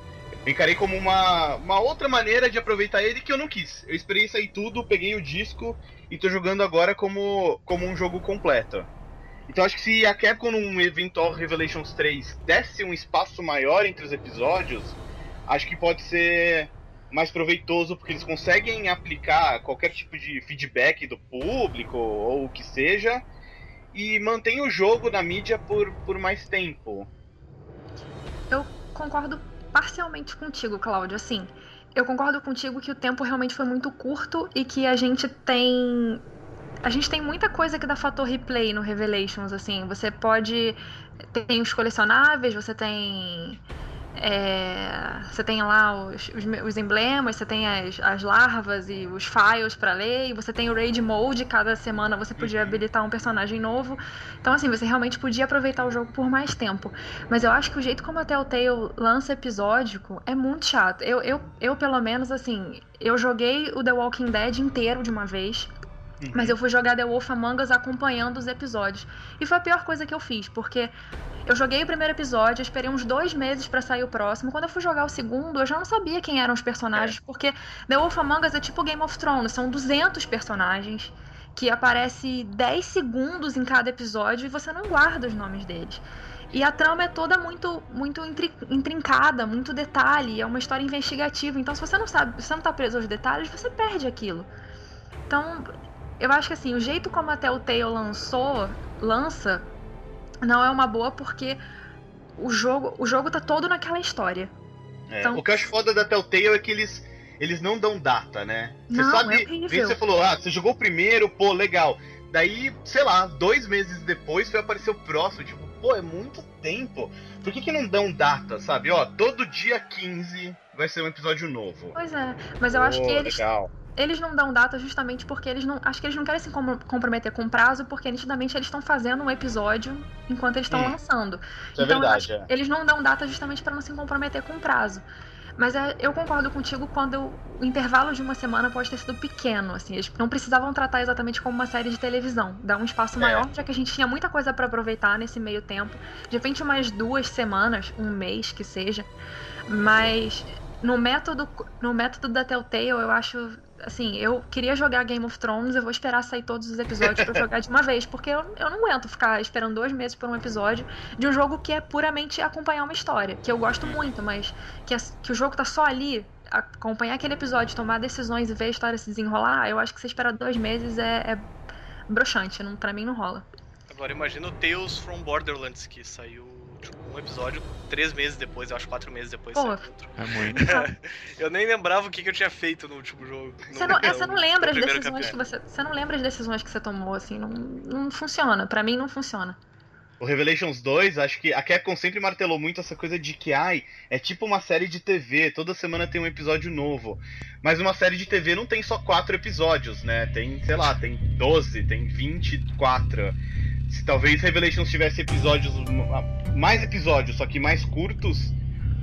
Encarei como uma, uma outra maneira de aproveitar ele que eu não quis. Eu esperei sair tudo, peguei o disco e tô jogando agora como, como um jogo completo. Então acho que se a Capcom num eventual Revelations 3 desse um espaço maior entre os episódios, acho que pode ser mais proveitoso porque eles conseguem aplicar qualquer tipo de feedback do público ou o que seja e mantém o jogo na mídia por, por mais tempo. Eu concordo parcialmente contigo, Cláudio. Assim, eu concordo contigo que o tempo realmente foi muito curto e que a gente tem. A gente tem muita coisa que dá fator replay no Revelations, assim. Você pode. Tem os colecionáveis, você tem. É, você tem lá os, os, os, emblemas, você tem as, as larvas e os files para ler, e você tem o raid mode, cada semana você podia uhum. habilitar um personagem novo. Então, assim, você realmente podia aproveitar o jogo por mais tempo. Mas eu acho que o jeito como a Telltale lança episódico é muito chato. Eu, eu, eu pelo menos, assim, eu joguei o The Walking Dead inteiro de uma vez. Uhum. Mas eu fui jogar The Wolf Among Us acompanhando os episódios. E foi a pior coisa que eu fiz, porque eu joguei o primeiro episódio, esperei uns dois meses para sair o próximo. Quando eu fui jogar o segundo, eu já não sabia quem eram os personagens, é. porque The Wolf Among Us é tipo Game of Thrones, são 200 personagens que aparece 10 segundos em cada episódio e você não guarda os nomes deles. E a trama é toda muito muito intrincada, muito detalhe, é uma história investigativa. Então, se você não sabe, se você não tá preso aos detalhes, você perde aquilo. Então, eu acho que assim, o jeito como a Telltale lançou, lança, não é uma boa porque o jogo, o jogo tá todo naquela história. É, então, o que eu acho foda da Telltale é que eles, eles não dão data, né? Você não, sabe, é você falou, ah, você jogou o primeiro, pô, legal. Daí, sei lá, dois meses depois foi aparecer o próximo, tipo, pô, é muito tempo. Por que, que não dão data, sabe? Ó, todo dia 15 vai ser um episódio novo. Pois é, mas eu acho que eles. Legal eles não dão data justamente porque eles não. Acho que eles não querem se comprometer com prazo, porque nitidamente eles estão fazendo um episódio enquanto eles estão hum, lançando. É então, é verdade, é. eles não dão data justamente para não se comprometer com prazo. Mas é, eu concordo contigo quando eu, o intervalo de uma semana pode ter sido pequeno, assim, eles não precisavam tratar exatamente como uma série de televisão, dar um espaço é. maior, já que a gente tinha muita coisa para aproveitar nesse meio tempo. De repente umas duas semanas, um mês que seja. Mas no método, no método da Telltale, eu acho assim, eu queria jogar Game of Thrones, eu vou esperar sair todos os episódios para jogar de uma vez, porque eu, eu não aguento ficar esperando dois meses por um episódio de um jogo que é puramente acompanhar uma história, que eu gosto muito, mas que, que o jogo tá só ali, acompanhar aquele episódio, tomar decisões e ver a história se desenrolar, eu acho que você esperar dois meses é, é broxante, não, pra mim não rola. Agora imagina o Tales from Borderlands, que saiu um episódio três meses depois, eu acho quatro meses depois. Pô, é muito. eu nem lembrava o que, que eu tinha feito no último jogo. Você não, é, você não lembra as decisões que você. Você não lembra as decisões que você tomou, assim, não, não funciona. Para mim não funciona. O Revelations 2, acho que a Capcom sempre martelou muito essa coisa de que, ai, é tipo uma série de TV, toda semana tem um episódio novo. Mas uma série de TV não tem só quatro episódios, né? Tem, sei lá, tem 12, tem 24 se talvez Revelations tivesse episódios mais episódios, só que mais curtos,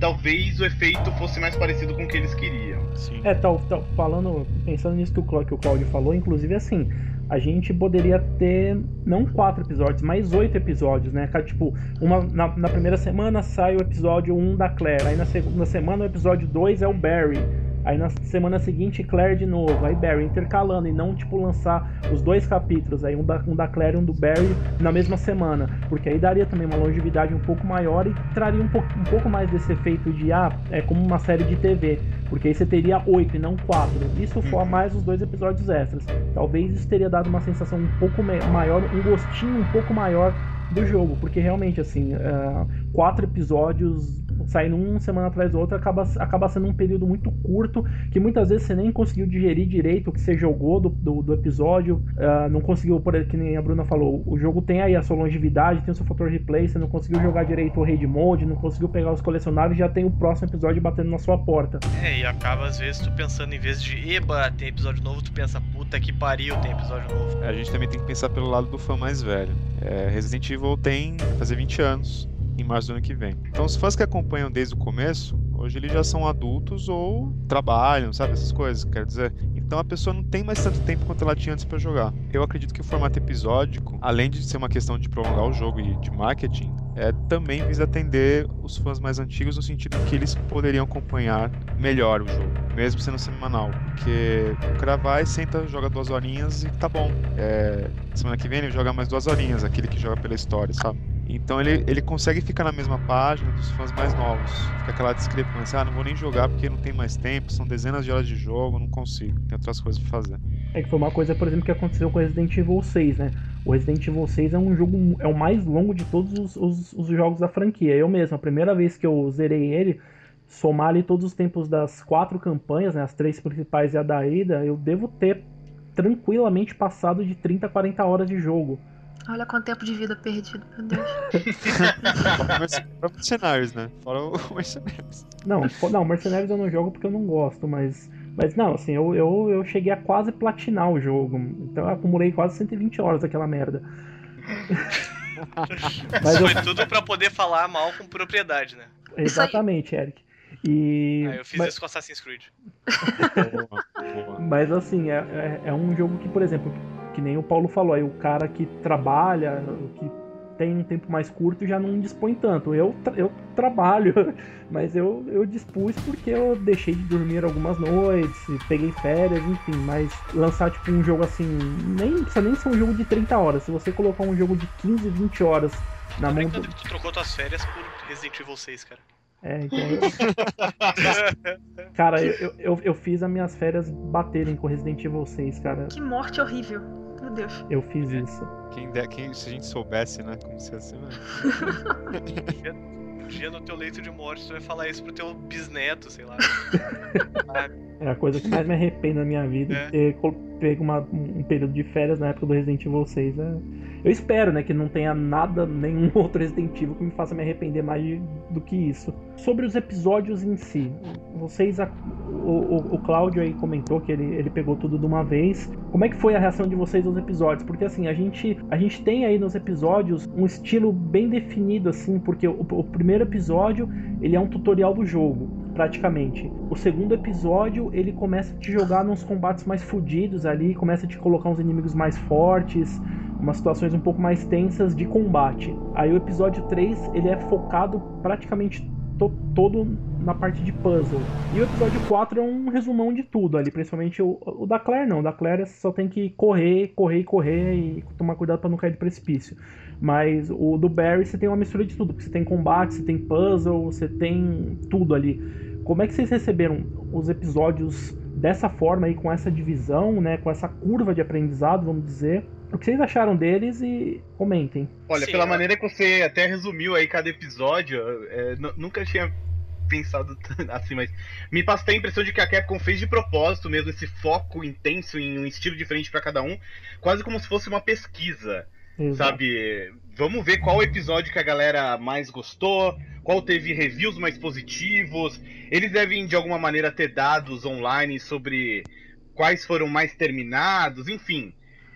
talvez o efeito fosse mais parecido com o que eles queriam. Sim. É, tal, tal, falando, pensando nisso que o, que o Claudio falou, inclusive assim, a gente poderia ter não quatro episódios, mas oito episódios, né? Tipo, uma, na, na primeira semana sai o episódio 1 da Claire, aí na segunda semana o episódio 2 é o Barry. Aí na semana seguinte, Claire de novo. Aí Barry intercalando e não, tipo, lançar os dois capítulos, aí um da, um da Claire e um do Barry na mesma semana. Porque aí daria também uma longevidade um pouco maior e traria um, pouco, um pouco mais desse efeito de, ah, é como uma série de TV. Porque aí você teria oito e não quatro. Isso for uhum. mais os dois episódios extras. Talvez isso teria dado uma sensação um pouco maior, um gostinho um pouco maior do jogo. Porque realmente, assim, uh, quatro episódios saindo um semana atrás do outro, acaba, acaba sendo um período muito curto, que muitas vezes você nem conseguiu digerir direito o que você jogou do, do, do episódio, uh, não conseguiu, por que nem a Bruna falou, o jogo tem aí a sua longevidade, tem o seu fator replay, você não conseguiu jogar direito o raid mode, não conseguiu pegar os colecionáveis, já tem o próximo episódio batendo na sua porta. É, e acaba às vezes tu pensando, em vez de, eba, tem episódio novo, tu pensa, puta que pariu, tem episódio novo. A gente também tem que pensar pelo lado do fã mais velho. É, Resident Evil tem fazer 20 anos em março do ano que vem. Então, os fãs que acompanham desde o começo, hoje eles já são adultos ou trabalham, sabe? Essas coisas, quer dizer. Então a pessoa não tem mais tanto tempo quanto ela tinha antes para jogar. Eu acredito que o formato episódico, além de ser uma questão de prolongar o jogo e de marketing, é, também visa atender os fãs mais antigos no sentido que eles poderiam acompanhar melhor o jogo, mesmo sendo semanal. Porque o cara vai, senta, joga duas horinhas e tá bom. É, semana que vem ele joga mais duas horinhas, aquele que joga pela história, sabe? Então ele, ele consegue ficar na mesma página dos fãs mais novos. Fica aquela discrepância, ah, não vou nem jogar porque não tem mais tempo, são dezenas de horas de jogo, não consigo, tem outras coisas pra fazer. É que foi uma coisa, por exemplo, que aconteceu com Resident Evil 6, né? O Resident Evil 6 é um jogo, é o mais longo de todos os, os, os jogos da franquia. Eu mesmo, a primeira vez que eu zerei ele, somar ali todos os tempos das quatro campanhas, né, as três principais e a da Ida, eu devo ter tranquilamente passado de 30, 40 horas de jogo. Olha quanto tempo de vida perdido, meu Deus. Fora Mercenários, né? Fora o Mercenários. Não, não, Mercenários eu não jogo porque eu não gosto, mas. Mas não, assim, eu, eu, eu cheguei a quase platinar o jogo. Então eu acumulei quase 120 horas daquela merda. Mas Isso eu- foi tudo pra poder falar mal com propriedade, né? Exatamente, Eric. E. Ah, eu fiz mas, isso com Assassin's Creed. Mas assim, é, é, é um jogo que, por exemplo, que nem o Paulo falou, aí o cara que trabalha, que tem um tempo mais curto já não dispõe tanto. Eu, eu trabalho, mas eu, eu dispus porque eu deixei de dormir algumas noites, peguei férias, enfim, mas lançar tipo um jogo assim, nem precisa nem ser um jogo de 30 horas. Se você colocar um jogo de 15, 20 horas na mão do. que tu trocou tuas férias por Resident Evil 6, cara. É, então, cara, eu, eu, eu, eu fiz as minhas férias baterem com Resident Evil 6, cara. Que morte horrível. Meu Deus. Eu fiz isso. Quem, der- quem- se a gente soubesse, né? Como se ser, né? Um dia no teu leito de morte tu vai falar isso pro teu bisneto, sei lá. É a coisa que mais me arrependo na minha vida. É. Ter pego uma- um período de férias na época do Resident Evil 6. é. Eu espero, né, que não tenha nada, nenhum outro Resident Evil que me faça me arrepender mais de- do que isso. Sobre os episódios em si, vocês. a- O, o, o Cláudio aí comentou que ele, ele pegou tudo de uma vez. Como é que foi a reação de vocês aos episódios? Porque assim, a gente, a gente tem aí nos episódios um estilo bem definido, assim, porque o, o primeiro episódio ele é um tutorial do jogo praticamente. O segundo episódio, ele começa a te jogar nos combates mais fodidos ali, começa a te colocar uns inimigos mais fortes, umas situações um pouco mais tensas de combate. Aí o episódio 3, ele é focado praticamente to- todo na parte de puzzle. E o episódio 4 é um resumão de tudo ali, principalmente o, o da Claire não. O da Claire só tem que correr, correr e correr e tomar cuidado para não cair de precipício. Mas o do Barry você tem uma mistura de tudo, porque você tem combate, você tem puzzle, você tem tudo ali. Como é que vocês receberam os episódios dessa forma aí, com essa divisão, né, com essa curva de aprendizado, vamos dizer? O que vocês acharam deles e comentem. Olha, Sim, pela eu- maneira que você até resumiu aí cada episódio, é, nu- nunca tinha pensado assim, mas me passa até a impressão de que a Capcom fez de propósito mesmo esse foco intenso em um estilo diferente pra cada um, quase como se fosse uma pesquisa, Exato. sabe? Vamos ver qual episódio que a galera mais gostou, qual teve reviews mais positivos. Eles devem de alguma maneira ter dados online sobre quais foram mais terminados, enfim.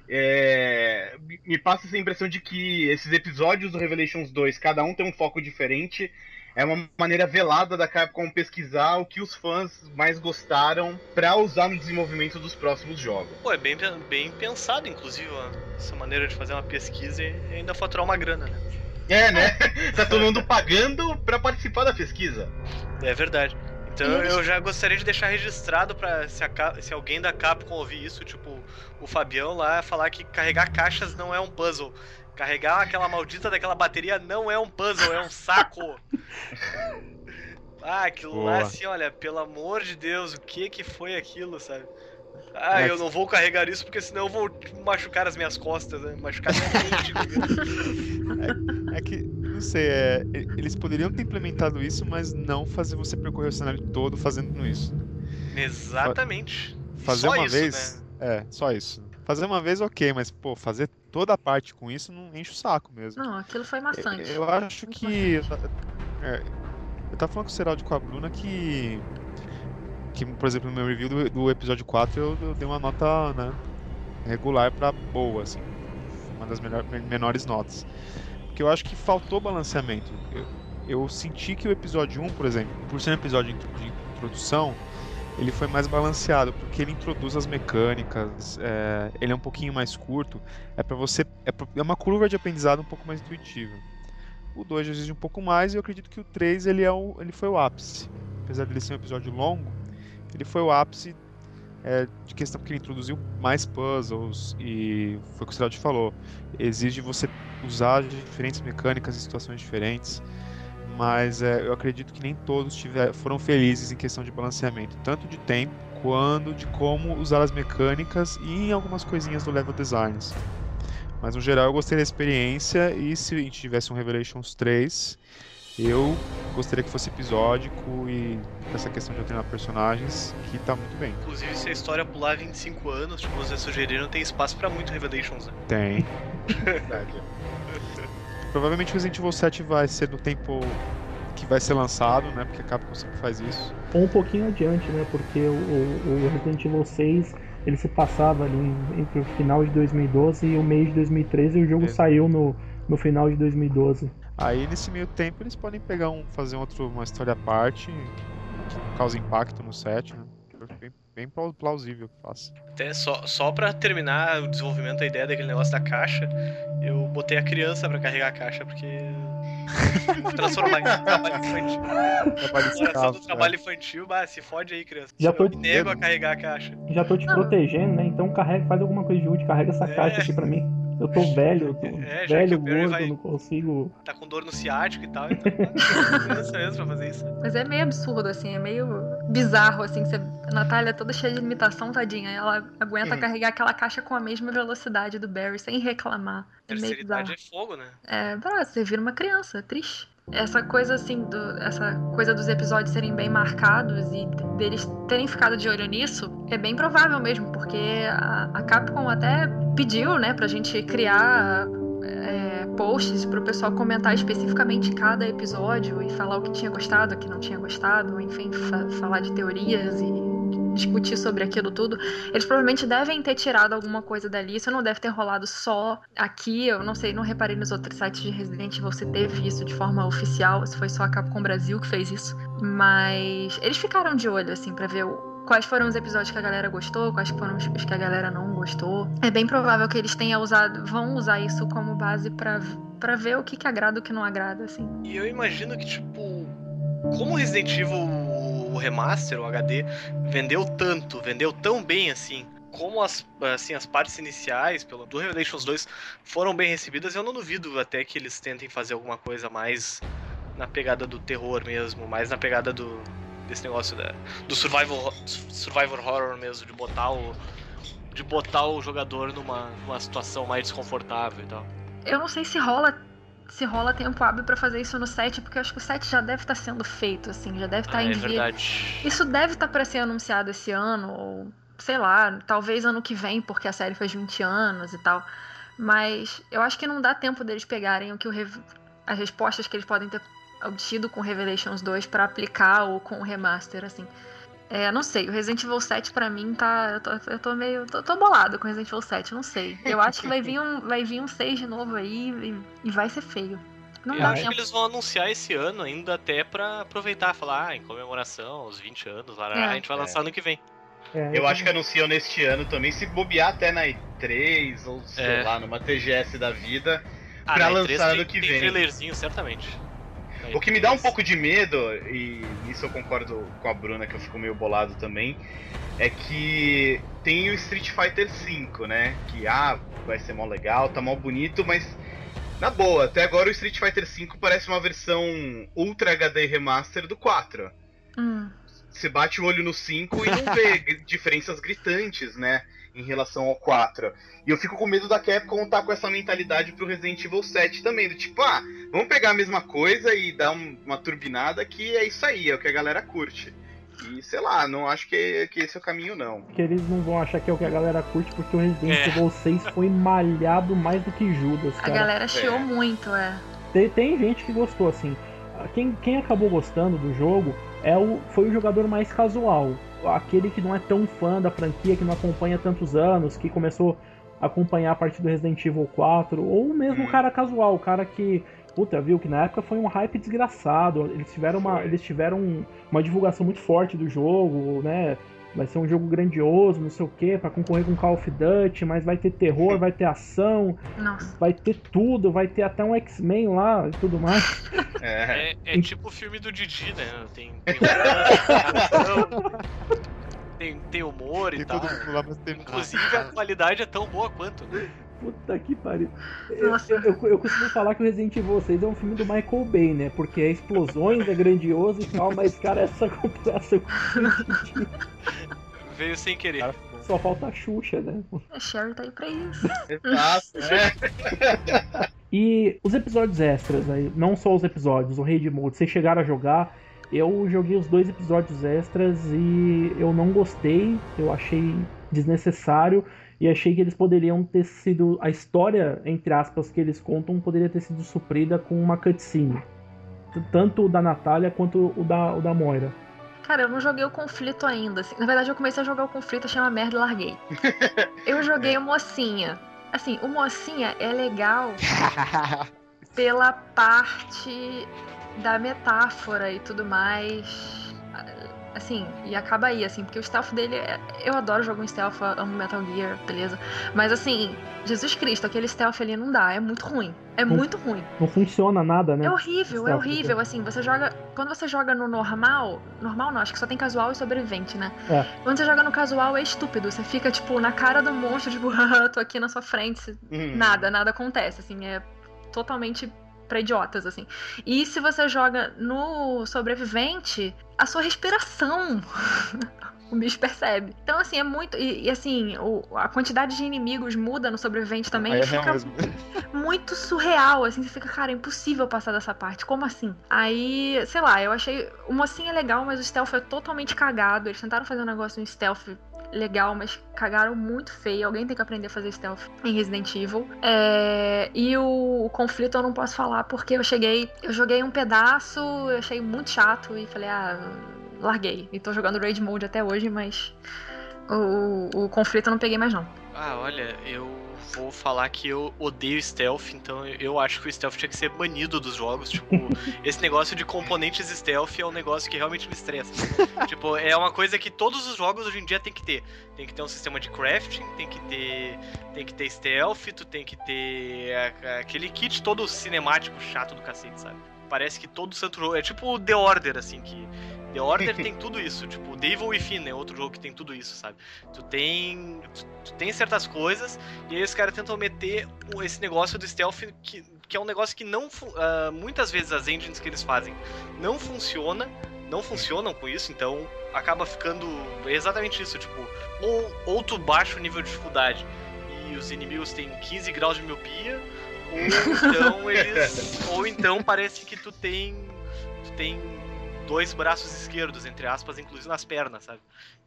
É, me- passa essa impressão de que esses episódios do Revelations 2, cada um tem um foco diferente. É uma maneira velada da Capcom pesquisar o que os fãs mais gostaram pra usar no desenvolvimento dos próximos jogos. Pô, é bem, bem pensado, inclusive, ó, essa maneira de fazer uma pesquisa e ainda faturar uma grana, né? É, né? tá todo mundo pagando pra participar da pesquisa. É verdade. Então eles- eu já gostaria de deixar registrado pra se, se alguém da Capcom ouvir isso, tipo o Fabião lá, falar que carregar caixas não é um puzzle. Carregar aquela maldita daquela bateria não é um puzzle, é um saco. ah, aquilo lá Boa. assim, olha, pelo amor de Deus, o que que foi aquilo, sabe? Ah, É. eu não vou carregar isso porque senão eu vou machucar as minhas costas, né? Machucar minha mente. É que, não sei, é, eles poderiam ter implementado isso, mas não fazer você percorrer o cenário todo fazendo isso. Exatamente. Fazer Só uma isso, vez. É, só isso. Fazer uma vez, ok, mas, pô, fazer toda a parte com isso não enche o saco mesmo. Não, aquilo foi maçante. Eu acho que. é, eu tava falando com o Seraldo e com a Bruna que. Que, por exemplo, no meu review do, do episódio 4 eu, eu dei uma nota né, regular pra boa, assim. Uma das melhor, men- menores notas. Porque eu acho que faltou balanceamento. Eu, eu senti que o episódio 1, por exemplo, por ser um episódio de intro- de introdução, ele foi mais balanceado, porque ele introduz as mecânicas, é, ele é um pouquinho mais curto, é para você é, pra- é uma curva de aprendizado um pouco mais intuitiva. O 2 já exige um pouco mais e eu acredito que o 3 ele é o, ele foi o ápice. Apesar dele ser um episódio longo, ele foi o ápice é, de questão porque ele introduziu mais puzzles e foi o que o Geraldo falou, exige você usar diferentes mecânicas em situações diferentes. Mas é, eu acredito que nem todos tiver, foram felizes em questão de balanceamento, tanto de tempo quanto de como usar as mecânicas e em algumas coisinhas do level designs. Mas no geral eu gostei da experiência e se a gente tivesse um Revelations 3, eu gostaria que fosse episódico e essa questão de alternar personagens, que tá muito bem. Inclusive, se a história pular 25 anos, tipo, vocês sugeriram, tem espaço pra muito Revelations, né? Tem. Provavelmente o Resident Evil 7 vai ser no tempo que vai ser lançado, né? Porque a Capcom sempre faz isso. Ou um pouquinho adiante, né? Porque o, o, o Resident Evil 6 ele se passava ali entre o final de 2012 e o mês de 2013 e o jogo É. saiu no, no final de 2012. Aí nesse meio tempo eles podem pegar um, fazer outro, uma história à parte que causa impacto no set, né? Bem, bem plau- plausível que faça. Até só, só pra terminar o desenvolvimento da ideia daquele negócio da caixa, eu botei a criança pra carregar a caixa, porque. transformar em trabalho infantil. Trabalho escravo, do trabalho infantil, bah, se fode aí, criança. Já tô me nego a carregar a caixa. Já tô te protegendo, né? Então carrega, faz alguma coisa de útil, carrega essa É. caixa aqui pra mim. Eu tô velho, eu tô É, velho, gordo, vai- não consigo. Tá com dor no ciático e tal, então. ah, criança mesmo pra fazer isso. Mas é meio absurdo, assim, é meio bizarro, assim. Você... A Natália é toda cheia de limitação, tadinha. Ela aguenta Hum. carregar aquela caixa com a mesma velocidade do Barry, sem reclamar. É meio bizarro. é fogo, né? É, você vira uma criança, é triste. Essa coisa assim, do, essa coisa dos episódios serem bem marcados e deles terem ficado de olho nisso, é bem provável mesmo, porque a, a Capcom até pediu, né, pra gente criar é, posts pro pessoal comentar especificamente cada episódio e falar o que tinha gostado, o que não tinha gostado, enfim, fa- falar de teorias e discutir sobre aquilo tudo. Eles provavelmente devem ter tirado alguma coisa dali. Isso não deve ter rolado só aqui. Eu não sei, não reparei nos outros sites de Resident Evil se teve isso de forma oficial, se foi só a Capcom Brasil que fez isso. Mas eles ficaram de olho, assim, pra ver o- quais foram os episódios que a galera gostou, quais foram os que a galera não gostou. É bem provável que eles tenham usado, vão usar isso como base pra ver o que, que agrada e o que não agrada, assim. E eu imagino que, tipo, como Resident Evil, o remaster, o HD, vendeu tanto, vendeu tão bem assim, como as, assim, as partes iniciais pelo, do Revelations 2 foram bem recebidas, eu não duvido até que eles tentem fazer alguma coisa mais na pegada do terror mesmo, mais na pegada do desse negócio da, do survival, survivor horror mesmo, de botar o de botar o jogador numa, numa situação mais desconfortável e tal. Eu não sei se rola se rola tempo hábil pra fazer isso no set, porque eu acho que o set já deve estar sendo feito, assim, já deve estar Ah, em é via. verdade. Isso deve estar para ser anunciado esse ano, ou sei lá, talvez ano que vem, porque a série faz 20 anos e tal. Mas eu acho que não dá tempo deles pegarem o que o rev- as respostas que eles podem ter obtido com Revelations 2 pra aplicar ou com o remaster, assim. É, não sei, o Resident Evil 7 pra mim tá. Eu tô, eu tô meio. Tô, tô bolado com o Resident Evil 7, não sei. Eu acho que vai vir um, vai vir um 6 de novo aí e, e vai ser feio. Não Eu dá acho tempo. que eles vão anunciar esse ano ainda até pra aproveitar, falar, ah, em comemoração, aos 20 anos, lá, É. a gente vai lançar ano que vem. É, Eu acho que anunciam neste ano também, se bobear até na E3 ou sei É. lá, numa TGS da vida. Ah, Pra na E3 lançar tem, ano que tem vem. trailerzinho, certamente. O que me dá um E3. pouco de medo, e nisso eu concordo com a Bruna, que eu fico meio bolado também, é que tem o Street Fighter V, né? Que ah, vai ser mó legal, tá mó bonito, mas na boa, até agora o Street Fighter V parece uma versão Ultra HD Remaster do 4. Hum. Você bate o olho no 5 e não vê diferenças gritantes, né? Em relação ao 4. E eu fico com medo da Capcom tá com essa mentalidade pro Resident Evil 7 também. Do tipo, ah, vamos pegar a mesma coisa e dar um- uma turbinada que é isso aí, é o que a galera curte. E sei lá, não acho que, que esse é o caminho, não. que eles não vão achar que é o que a galera curte, porque o Resident É. Evil 6 foi malhado mais do que Judas, A cara. galera chiou É. muito, é. Tem, tem gente que gostou, assim. Quem, quem acabou gostando do jogo é o, foi o jogador mais casual. Aquele que não é tão fã da franquia, que não acompanha tantos anos, que começou a acompanhar a partir do Resident Evil 4, ou mesmo o Hum. cara casual, o cara que. Puta, viu? Que na época foi um hype desgraçado. Eles tiveram uma, eles tiveram um- uma divulgação muito forte do jogo, né? Vai ser um jogo grandioso, não sei o que, pra concorrer com Call of Duty, mas vai ter terror, vai ter ação, Nossa. vai ter tudo, vai ter até um X-Men lá e tudo mais. É. É, é tipo o filme do Didi, né? Tem, tem, humor, tem, tem humor e Tem tal. lá, mas tem. Inclusive a qualidade é tão boa quanto, né? Puta que pariu. Eu, Nossa. eu, eu, eu costumo falar que o Resident Evil 6 é um filme do Michael Bay, né? Porque é explosões, é grandioso e tal, mas, cara, essa comparação Veio sem querer. Cara, só falta a Xuxa, né? A Sherry tá aí pra isso. Exato, é. E os episódios extras aí, não só os episódios, o Raid Mode, vocês chegaram a jogar. Eu joguei os dois episódios extras e eu não gostei, eu achei desnecessário. E achei que eles poderiam ter sido. A história, entre aspas, que eles contam poderia ter sido suprida com uma cutscene. Tanto o da Natália quanto o da, o da Moira. Cara, eu não joguei o conflito ainda. assim. Na verdade, eu comecei a jogar o conflito, achei uma merda e larguei. Eu joguei o Mocinha. Assim, o Mocinha é legal pela parte da metáfora e tudo mais. Assim, e acaba aí, assim, porque o stealth dele. é- Eu adoro jogo em stealth, amo Metal Gear, beleza. Mas assim, Jesus Cristo, aquele stealth ali não dá, é muito ruim. É Não- muito ruim. Não funciona nada, né? É horrível, é Stealth, horrível. Assim, você joga. Quando você joga no normal. Normal não, acho que só tem casual e sobrevivente, né? É. Quando você joga no casual é estúpido. Você fica, tipo, na cara do monstro, tipo, tô aqui na sua frente. Hum. Nada, nada acontece, assim, é totalmente pra idiotas, assim. E se você joga no sobrevivente, a sua respiração. O bicho percebe. Então, assim, é muito. E, e, assim, o- a quantidade de inimigos muda no sobrevivente também. E é fica muito surreal, assim, você fica, cara, é impossível passar dessa parte, como assim? Aí, sei lá, eu achei. O mocinho é legal, mas o stealth é totalmente cagado. Eles tentaram fazer um negócio no stealth legal, mas cagaram muito feio. Alguém tem que aprender a fazer stealth em Resident Evil. É, E o, o conflito eu não posso falar porque eu cheguei. Eu joguei um pedaço, eu achei muito chato e falei, ah, larguei. E tô jogando Raid Mode até hoje, mas. O, o conflito eu não peguei mais, não. Ah, olha, eu vou falar que eu odeio stealth, então eu acho que o stealth tinha que ser banido dos jogos. Tipo, esse negócio de componentes stealth é um negócio que realmente me estressa. tipo, é uma coisa que todos os jogos hoje em dia tem que ter. Tem que ter um sistema de crafting, tem que ter. Tem que ter stealth, tu tem que ter aquele kit todo cinemático chato do cacete, sabe? Parece que todo santo jogo. É tipo The Order, assim, que. The Order tem tudo isso, tipo, The Evil Within é outro jogo que tem tudo isso, sabe? Tu tem. Tu, tu tem certas coisas, e aí os caras tentam meter esse negócio do stealth, que, que é um negócio que não. ah, muitas vezes as engines que eles fazem não funciona, não funcionam com isso, então acaba ficando exatamente isso, tipo, ou, ou tu baixa o nível de dificuldade e os inimigos têm 15 graus de miopia, ou então eles. ou então parece que tu tem. Tu tem dois braços esquerdos, entre aspas, inclusive nas pernas, sabe?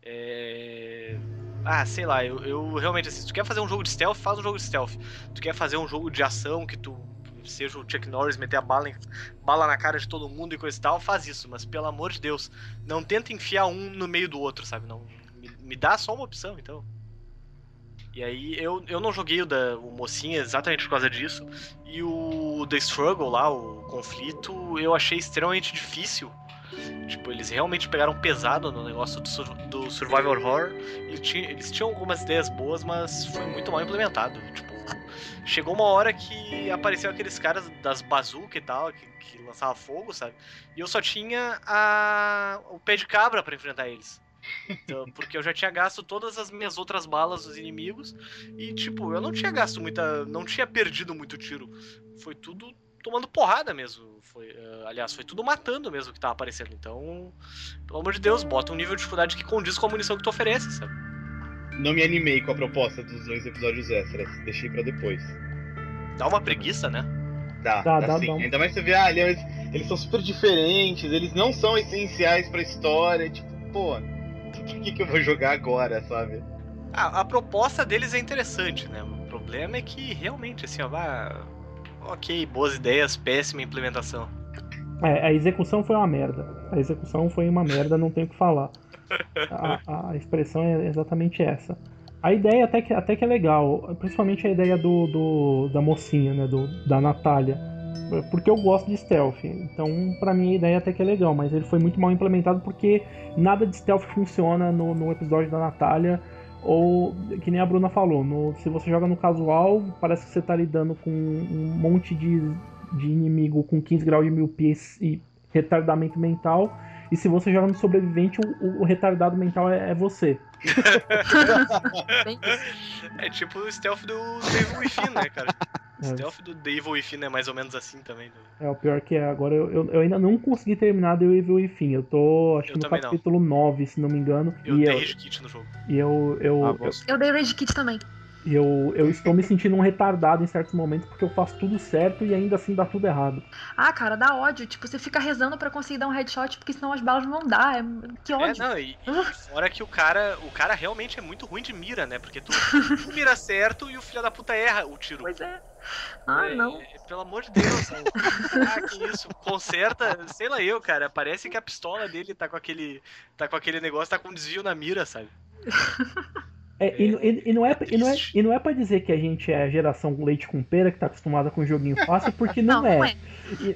É... Ah, sei lá, eu, eu realmente assim, se tu quer fazer um jogo de stealth, faz um jogo de stealth. Tu quer fazer um jogo de ação que tu seja o Chuck Norris, meter a bala, em- bala na cara de todo mundo e coisa e tal, faz isso, mas pelo amor de Deus, não tenta enfiar um no meio do outro, sabe? Não, me, me dá só uma opção, então. E aí eu, eu não joguei o da o mocinha exatamente por causa disso. E o The Struggle lá, o conflito, eu achei extremamente difícil. Tipo, eles realmente pegaram pesado no negócio do, sur- do Survival Horror. E eles tinham algumas ideias boas, mas foi muito mal implementado. Tipo, chegou uma hora que apareceu aqueles caras das bazooka e tal, que, que lançava fogo, sabe? E eu só tinha a, o pé de cabra pra enfrentar eles. Então, porque eu já tinha gasto todas as minhas outras balas dos inimigos e, tipo, eu não tinha gasto muita. Não tinha perdido muito tiro. Foi tudo tomando porrada mesmo. Foi, eh, aliás, foi tudo matando mesmo que tava aparecendo. Então, pelo amor de Deus, bota um nível de dificuldade que condiz com a munição que tu oferece, sabe? Não me animei com a proposta dos dois episódios extras. Deixei pra depois. Dá uma preguiça, né? Dá, Dá, dá, dá, sim. dá. Ainda mais você vê, ah, eles, eles são super diferentes, eles não são essenciais pra história. Tipo, pô, por que, que eu vou jogar agora, sabe? Ah, a proposta deles é interessante, né? O problema é que realmente, assim, ó, vá. Ok, boas ideias, péssima implementação. É, a execução foi uma merda. A execução foi uma merda, não tem o que falar. A, a expressão é exatamente essa. A ideia até que, até que é legal, principalmente a ideia do, do- da mocinha, né, do, da Natália. Porque eu gosto de stealth, então pra mim a ideia até que é legal, mas ele foi muito mal implementado porque nada de stealth funciona no, no episódio da Natália, ou que nem a Bruna falou, no- se você joga no casual, parece que você tá lidando com um monte de, de inimigo com 15 graus de miopia e retardamento mental, e se você joga no sobrevivente, o, o- retardado mental é, é você. É tipo o stealth do Devil Within, né, cara? O É. stealth do Devil Within é mais ou menos assim também. né? É, o pior que é, agora eu, eu, eu ainda não consegui terminar The Evil Within. Eu tô, acho que no também não. capítulo 9, se não me engano. Eu e, tenho eu, Rage Kit no jogo. e eu, eu, Ah, eu. Eu dei Rage Kit também. Eu, eu estou me sentindo um retardado em certos momentos porque eu faço tudo certo e ainda assim dá tudo errado. Ah, cara, dá ódio. Tipo, você fica rezando para conseguir dar um headshot porque senão as balas não vão dar. É... Que É, ódio. não, e, e fora que o cara, o cara realmente é muito ruim de mira, né? Porque tu, tu mira certo e o filho da puta erra o tiro. Pois é. Ah, É, não. é, pelo amor de Deus, sabe? Ah, que isso. Conserta, sei lá eu, cara. Parece que a pistola dele tá com aquele. Tá com aquele negócio, tá com um desvio na mira, sabe? É, e, e- e não é, e, não é, e não é pra dizer que a gente é a geração leite com pera que tá acostumada com joguinho fácil, porque não, Não, é. não é.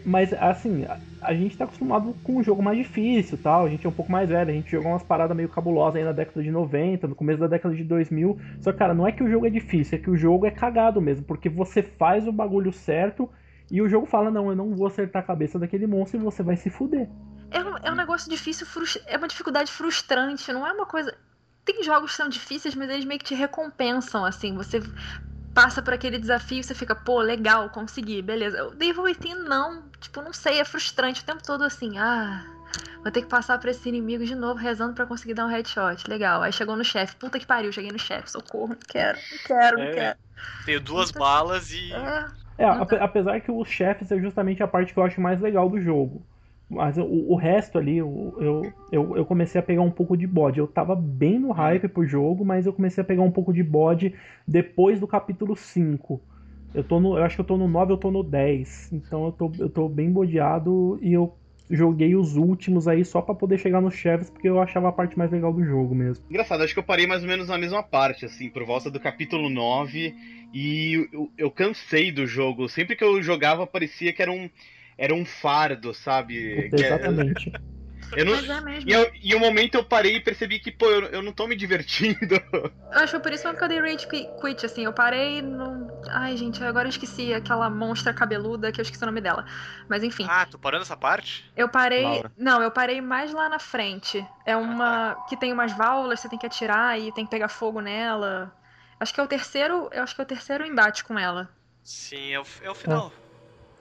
Mas assim, a, a gente tá acostumado com um jogo mais difícil tal. A gente é um pouco mais velho, a gente jogou umas paradas meio cabulosas aí na década de 90, no começo da década de 2000. Só que, cara, não é que o jogo é difícil, é que o jogo é cagado mesmo, porque você faz o bagulho certo e o jogo fala: não, eu não vou acertar a cabeça daquele monstro e você vai se fuder. É um, é um negócio difícil, frus- é uma dificuldade frustrante, não é uma coisa. Tem jogos que são difíceis, mas eles meio que te recompensam, assim. Você passa por aquele desafio e você fica, pô, legal, consegui, beleza. O Devil Within não, tipo, não sei, é frustrante o tempo todo assim, ah. Vou ter que passar por esse inimigo de novo, rezando pra conseguir dar um headshot. Legal. Aí chegou no chefe. Puta que pariu, cheguei no chefe. Socorro, não quero, não quero, não É. quero. Tenho duas Puta- balas e. É, ape- apesar que os chefes é justamente a parte que eu acho mais legal do jogo. Mas o, o resto ali, eu, eu, eu comecei a pegar um pouco de bode. Eu tava bem no hype pro jogo, mas eu comecei a pegar um pouco de bode depois do capítulo 5. Eu, tô no, eu acho que eu tô no 9, eu tô no 10. Então eu tô, eu tô bem bodeado e eu joguei os últimos aí só pra poder chegar nos chefes, porque eu achava a parte mais legal do jogo mesmo. Engraçado, acho que eu parei mais ou menos na mesma parte, assim, por volta do capítulo 9, e eu, eu cansei do jogo. Sempre que eu jogava, parecia que era um, era um fardo, sabe? Que é- Exatamente. eu não, é e, eu, e um momento eu parei e percebi que, pô, eu, eu não tô me divertindo. Eu acho que foi por isso mesmo que eu dei rage qui- quit, assim. Eu parei no. Ai, gente, agora eu esqueci aquela monstra cabeluda que eu esqueci o nome dela. Mas enfim, Ah, tu parou nessa parte? eu parei. Laura. Não, eu parei mais lá na frente. É uma. que tem umas válvulas, você tem que atirar e tem que pegar fogo nela. Acho que é o terceiro. Eu acho que é o terceiro embate com ela. Sim, é o, é o final.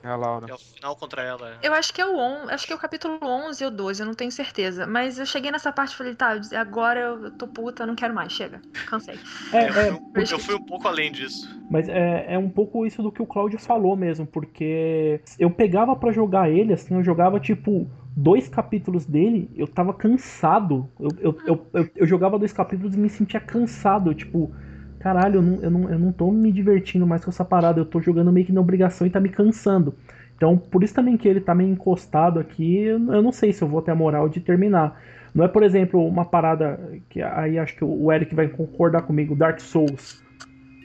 É a Laura. É o final contra ela. Eu acho que é o on, acho que é o capítulo 11 ou 12, eu não tenho certeza. Mas eu cheguei nessa parte e falei, tá, agora eu tô puta, não quero mais, chega. Cansei. É, eu, é, fui, um- eu fui um pouco além disso. Mas é, é um pouco isso do que o Claudio falou mesmo, porque eu pegava pra jogar ele, assim, eu jogava tipo dois capítulos dele, eu tava cansado. Eu, eu, eu, eu, eu jogava dois capítulos e me sentia cansado, tipo, caralho, eu não, eu, não, eu não tô me divertindo mais com essa parada, eu tô jogando meio que na obrigação e tá me cansando. Então, por isso também que ele tá meio encostado aqui, eu não sei se eu vou ter a moral de terminar. Não é, por exemplo, uma parada que aí acho que o Eric vai concordar comigo, Dark Souls.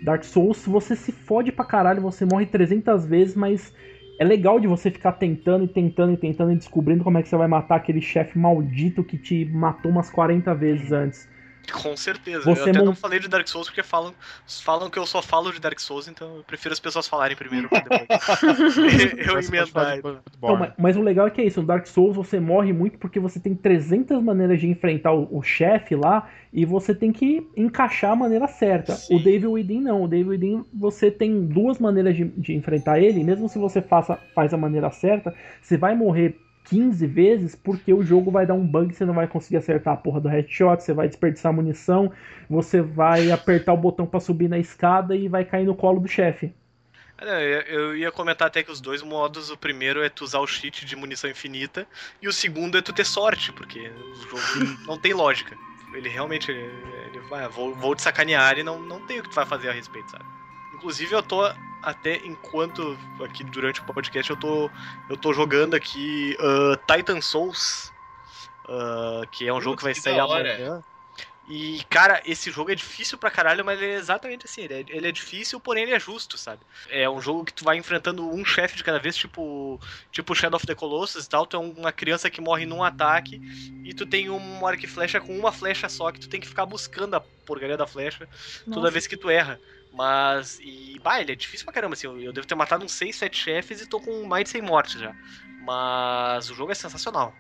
Dark Souls, você se fode pra caralho, você morre 300 vezes, mas é legal de você ficar tentando e tentando e tentando e descobrindo como é que você vai matar aquele chefe maldito que te matou umas 40 vezes antes. Com certeza. Você eu até mon- não falei de Dark Souls porque falam, falam que eu só falo de Dark Souls, então eu prefiro as pessoas falarem primeiro pra depois. eu emendar. Então, mas, mas o legal é que é isso, no Dark Souls você morre muito porque você tem 300 maneiras de enfrentar o, o chefe lá e você tem que encaixar a maneira certa. Sim. O Devil Within não, o Devil Within você tem duas maneiras de, de enfrentar ele, mesmo se você faça, faz a maneira certa, você vai morrer 15 vezes porque o jogo vai dar um bug, você não vai conseguir acertar a porra do headshot, você vai desperdiçar munição, você vai apertar o botão pra subir na escada e vai cair no colo do chefe. É, eu- Eu ia comentar até que os dois modos, o primeiro é tu usar o cheat de munição infinita, e o segundo é tu ter sorte, porque o jogo não tem lógica. Ele realmente ele, ele vai, vou, vou te sacanear e não, não tem o que tu vai fazer a respeito, sabe? Inclusive eu tô até enquanto aqui durante o podcast eu tô eu tô jogando aqui ah, Titan Souls, ah, que é um jogo que vai que sair amanhã. E, cara, esse jogo é difícil pra caralho, mas ele é exatamente assim. Ele é, ele é difícil, porém ele é justo, sabe? É um jogo que tu vai enfrentando um chefe de cada vez, tipo tipo Shadow of the Colossus e tal. Tu é uma criança que morre num ataque e tu tem um arco e flecha com uma flecha só que tu tem que ficar buscando a porcaria da flecha toda Nossa. vez que tu erra. Mas, e, bah, ele é difícil pra caramba, assim. Eu, eu devo ter matado uns 6, 7 chefes e tô com mais de 100 mortes já. Mas o jogo é sensacional.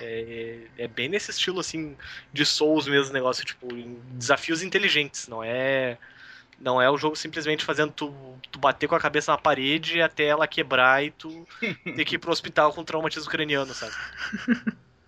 É, é bem nesse estilo, assim, de Souls mesmo, negócio, tipo, em desafios inteligentes, não é. Não é o jogo simplesmente fazendo tu, tu bater com a cabeça na parede até ela quebrar e tu ter que ir pro hospital com traumatismo craniano, sabe?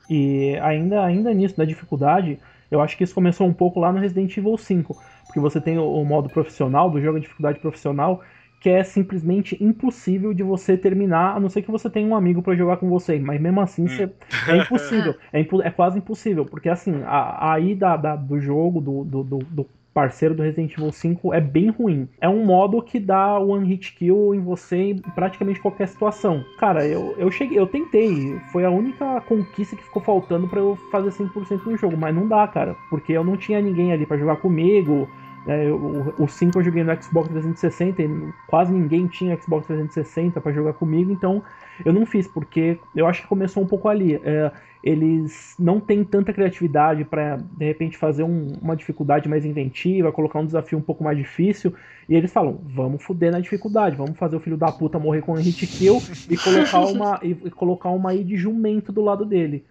E ainda, ainda nisso, da dificuldade, eu acho que isso começou um pouco lá no Resident Evil 5. Porque você tem o, o modo profissional do jogo, a dificuldade profissional, que é simplesmente impossível de você terminar, a não ser que você tenha um amigo para jogar com você, mas mesmo assim hum. é impossível, é, impo é, quase impossível, porque assim, a, a ida da, do jogo, do, do, do, do parceiro do Resident Evil 5 é bem ruim. É um modo que dá one hit kill em você em praticamente qualquer situação. Cara, eu, eu cheguei, eu tentei, foi a única conquista que ficou faltando para eu fazer 100% no jogo, mas não dá, cara, porque eu não tinha ninguém ali para jogar comigo. É, o, o 5 eu joguei no Xbox 360 e quase ninguém tinha Xbox 360 para jogar comigo, então eu não fiz, porque eu acho que começou um pouco ali. É, eles não têm tanta criatividade para de repente fazer um, uma dificuldade mais inventiva, colocar um desafio um pouco mais difícil, e eles falam: vamos fuder na dificuldade, vamos fazer o filho da puta morrer com um hit kill e colocar uma, e, e colocar uma aí de jumento do lado dele.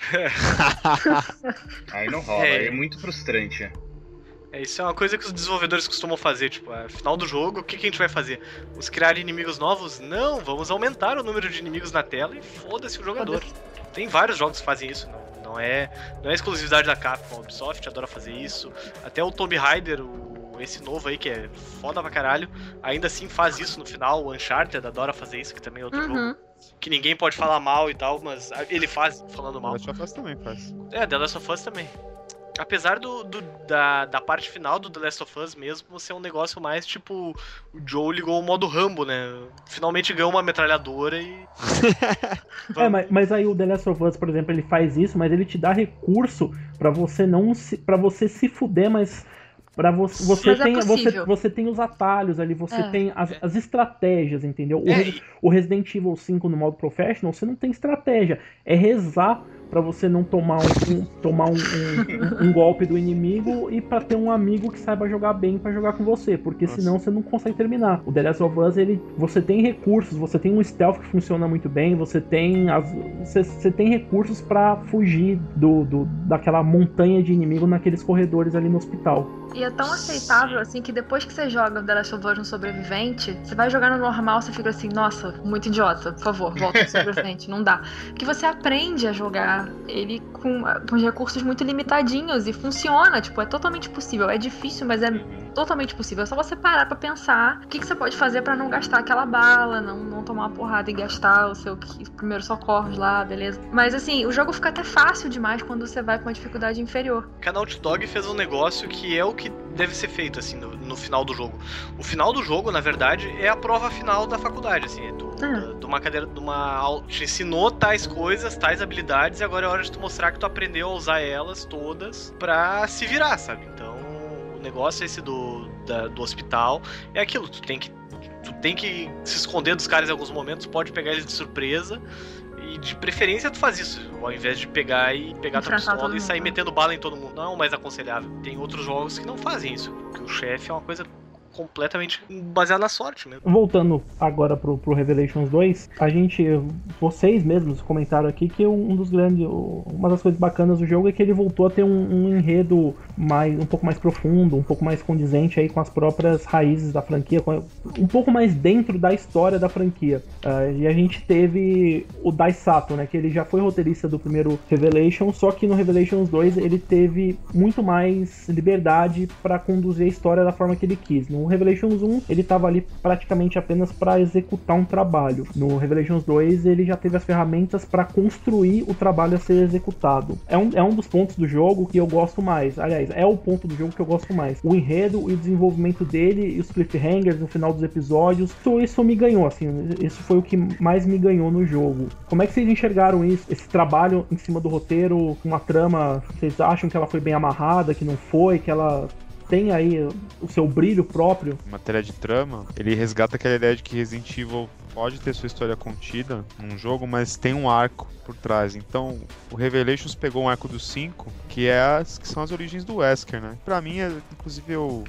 aí não rola, é, é muito frustrante. É, isso é uma coisa que os desenvolvedores costumam fazer, tipo, é, final do jogo, o que, que a gente vai fazer? Vamos criar inimigos novos? Não, vamos aumentar o número de inimigos na tela e foda-se o jogador. Tem vários jogos que fazem isso, não, não, é, não é exclusividade da Capcom, a Ubisoft adora fazer isso. Até o Tomb Raider, o, esse novo aí, que é foda pra caralho, ainda assim faz isso no final, o Uncharted adora fazer isso, que também é outro uhum. jogo que ninguém pode falar mal e tal, mas ele faz falando mal. The Last of Us também faz. É, The Last of Us também. Apesar do, do, da, da parte final do The Last of Us mesmo ser um negócio mais tipo. O Joe ligou o modo Rambo, né? Finalmente ganhou uma metralhadora e. é, mas, mas, aí o The Last of Us, por exemplo, ele faz isso, mas ele te dá recurso para você não se. para você se fuder, mas. Pra você, você, é tem, você, você tem os atalhos ali, você é. tem as, as estratégias, entendeu? O, é. o Resident Evil 5 no modo professional, você não tem estratégia. É rezar para você não tomar um, um tomar um, um, um, golpe do inimigo e para ter um amigo que saiba jogar bem para jogar com você, porque Nossa. senão você não consegue terminar. O The Last of Us, ele, você tem recursos, você tem um stealth que funciona muito bem, você tem as, você, você tem recursos para fugir do, do, daquela montanha de inimigo naqueles corredores ali no hospital. E é tão aceitável assim que depois que você joga The Last of Us no sobrevivente, você vai jogar no normal, você fica assim, nossa, muito idiota, por favor, volta pro sobrevivente, não dá. Porque você aprende a jogar ele com, com recursos muito limitadinhos e funciona, tipo, é totalmente possível. É difícil, mas é totalmente possível. É só você parar pra pensar o que, que você pode fazer para não gastar aquela bala, não, não tomar uma porrada e gastar o seu primeiro socorros lá, beleza? Mas assim, o jogo fica até fácil demais quando você vai com uma dificuldade inferior. A Naughty Dog fez um negócio que é o que deve ser feito, assim, no, no, final do jogo. O final do jogo, na verdade, é a prova final da faculdade, assim, é do, é. de uma cadeira, de uma... Te ensinou tais coisas, tais habilidades, e agora é hora de tu mostrar que tu aprendeu a usar elas todas pra se virar, sabe? Então, negócio esse do, da, do hospital é aquilo, tu tem que tu tem que se esconder dos caras em alguns momentos, pode pegar eles de surpresa e de preferência tu faz isso, ao invés de pegar e pegar tua pistola e sair metendo bala em todo mundo. Não é o mais aconselhável. Tem outros jogos que não fazem isso, porque o chefe é uma coisa completamente baseado na sorte mesmo. Voltando agora pro, pro Revelations 2, a gente, vocês mesmos comentaram aqui que um dos grandes, uma das coisas bacanas do jogo é que ele voltou a ter um, um enredo mais, um pouco mais profundo, um pouco mais condizente aí com as próprias raízes da franquia, um pouco mais dentro da história da franquia. Uh, e a gente teve o Dai Sato, né, que ele já foi roteirista do primeiro Revelation, só que no Revelations 2 ele teve muito mais liberdade para conduzir a história da forma que ele quis. No Revelations 1, ele estava ali praticamente apenas para executar um trabalho. No Revelations 2, ele já teve as ferramentas para construir o trabalho a ser executado. É um, é um dos pontos do jogo que eu gosto mais. Aliás, é o ponto do jogo que eu gosto mais. O enredo e o desenvolvimento dele e os cliffhangers no final dos episódios, isso, isso me ganhou, assim. Isso foi o que mais me ganhou no jogo. Como é que vocês enxergaram isso? Esse trabalho em cima do roteiro, uma trama, vocês acham que ela foi bem amarrada, que não foi, que ela tem aí o seu brilho próprio. Em matéria de trama, ele resgata aquela ideia de que Resident Evil pode ter sua história contida num jogo, mas tem um arco por trás. Então, o Revelations pegou um arco do 5, que, é as, que são as origens do Wesker, né? Pra mim, é, inclusive, eu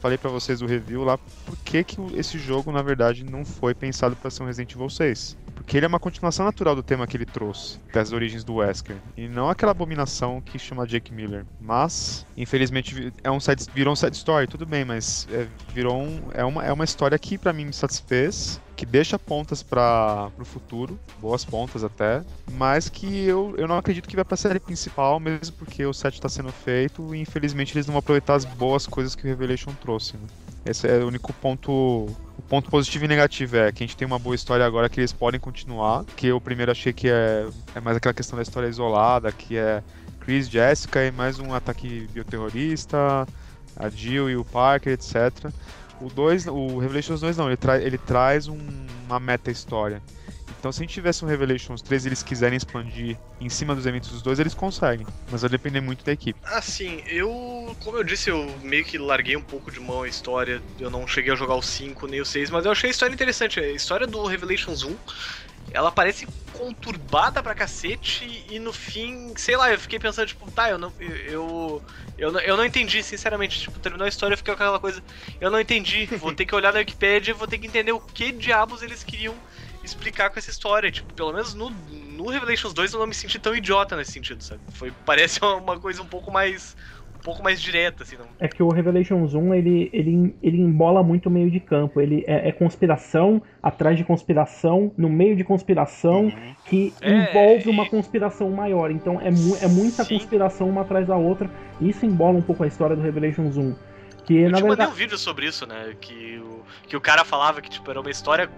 falei para vocês do review lá por que, que esse jogo, na verdade, não foi pensado para ser um Resident Evil 6 que ele é uma continuação natural do tema que ele trouxe, das origens do Wesker. E não aquela abominação que chama Jake Miller. Mas, infelizmente, é um side, virou um side story, tudo bem, mas é, virou um, é, uma, é uma história que para mim me satisfez, que deixa pontas para o futuro, boas pontas até, mas que eu, eu não acredito que vai pra série principal, mesmo porque o set está sendo feito e infelizmente eles não vão aproveitar as boas coisas que o Revelation trouxe. Né? Esse é o único ponto. O ponto positivo e negativo é que a gente tem uma boa história agora que eles podem continuar. Que eu primeiro achei que é, é mais aquela questão da história isolada, que é Chris, Jessica e mais um ataque bioterrorista, a Jill e o Parker, etc. O 2, o Revelations 2 não, ele, tra ele traz um, uma meta-história. Então, se a gente tivesse um Revelations 3 e eles quiserem expandir em cima dos eventos dos dois, eles conseguem. Mas vai depender muito da equipe. Assim, eu, como eu disse, eu meio que larguei um pouco de mão a história. Eu não cheguei a jogar o 5 nem o 6, mas eu achei a história interessante. A história do Revelations 1 ela parece conturbada pra cacete e no fim, sei lá, eu fiquei pensando, tipo, tá, eu não. Eu. Eu, eu não entendi, sinceramente. Tipo, terminou a história, eu fiquei com aquela coisa. Eu não entendi. Vou ter que olhar na Wikipedia, vou ter que entender o que diabos eles queriam explicar com essa história. Tipo, pelo menos no, no Revelations 2 eu não me senti tão idiota nesse sentido, sabe? Foi, parece uma coisa um pouco mais. Um pouco mais direta, assim. Não... É que o Revelations 1, ele, ele, ele embola muito o meio de campo. Ele é, é conspiração atrás de conspiração, no meio de conspiração, uhum. que é, envolve uma conspiração maior. Então é, mu é muita Sim. conspiração uma atrás da outra. Isso embola um pouco a história do Revelations 1. Que, eu na te verdade... mandei um vídeo sobre isso, né? Que o, que o cara falava que tipo, era uma história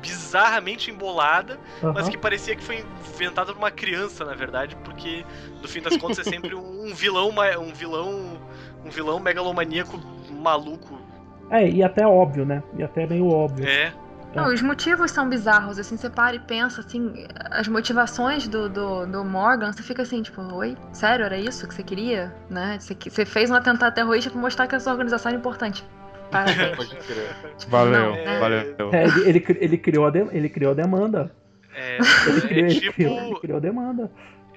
bizarramente embolada, uhum. mas que parecia que foi inventada por uma criança, na verdade, porque no fim das contas é sempre um vilão, um vilão, um vilão megalomaníaco maluco. É, e até óbvio, né? E até meio óbvio. É. Não, os motivos são bizarros, assim, você para e pensa, assim, as motivações do, do, do, Morgan, você fica assim, tipo, oi? Sério, era isso que você queria? Né? Você, você fez um atentado terrorista pra mostrar que a sua organização era importante. Pode crer. Tipo, valeu, né? valeu. É, ele, ele, ele, criou a de, ele criou a demanda. É, ele, criou, é tipo... ele, criou, ele criou a demanda.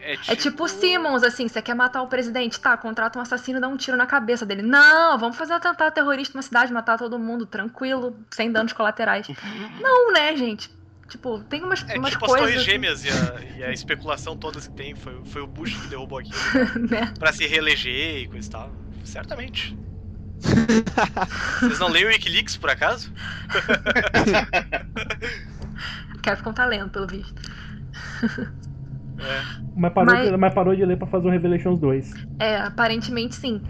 É tipo... é tipo Simmons, assim, você quer matar o presidente, tá, contrata um assassino e dá um tiro na cabeça dele. Não, vamos fazer um atentado terrorista na cidade, matar todo mundo, tranquilo, sem danos colaterais. Não, né, gente? Tipo, tem umas, é, umas tipo coisas... as torres gêmeas e a, e a especulação toda que tem, foi, foi o Bush que derrubou aquilo. né? Pra se reeleger e coisa e tal. Certamente. Vocês não leem o Wikileaks, por acaso? Capcom tá lendo, pelo visto. É. Mas, parou mas... De, mas parou de ler pra fazer o Revelations 2. É, aparentemente sim.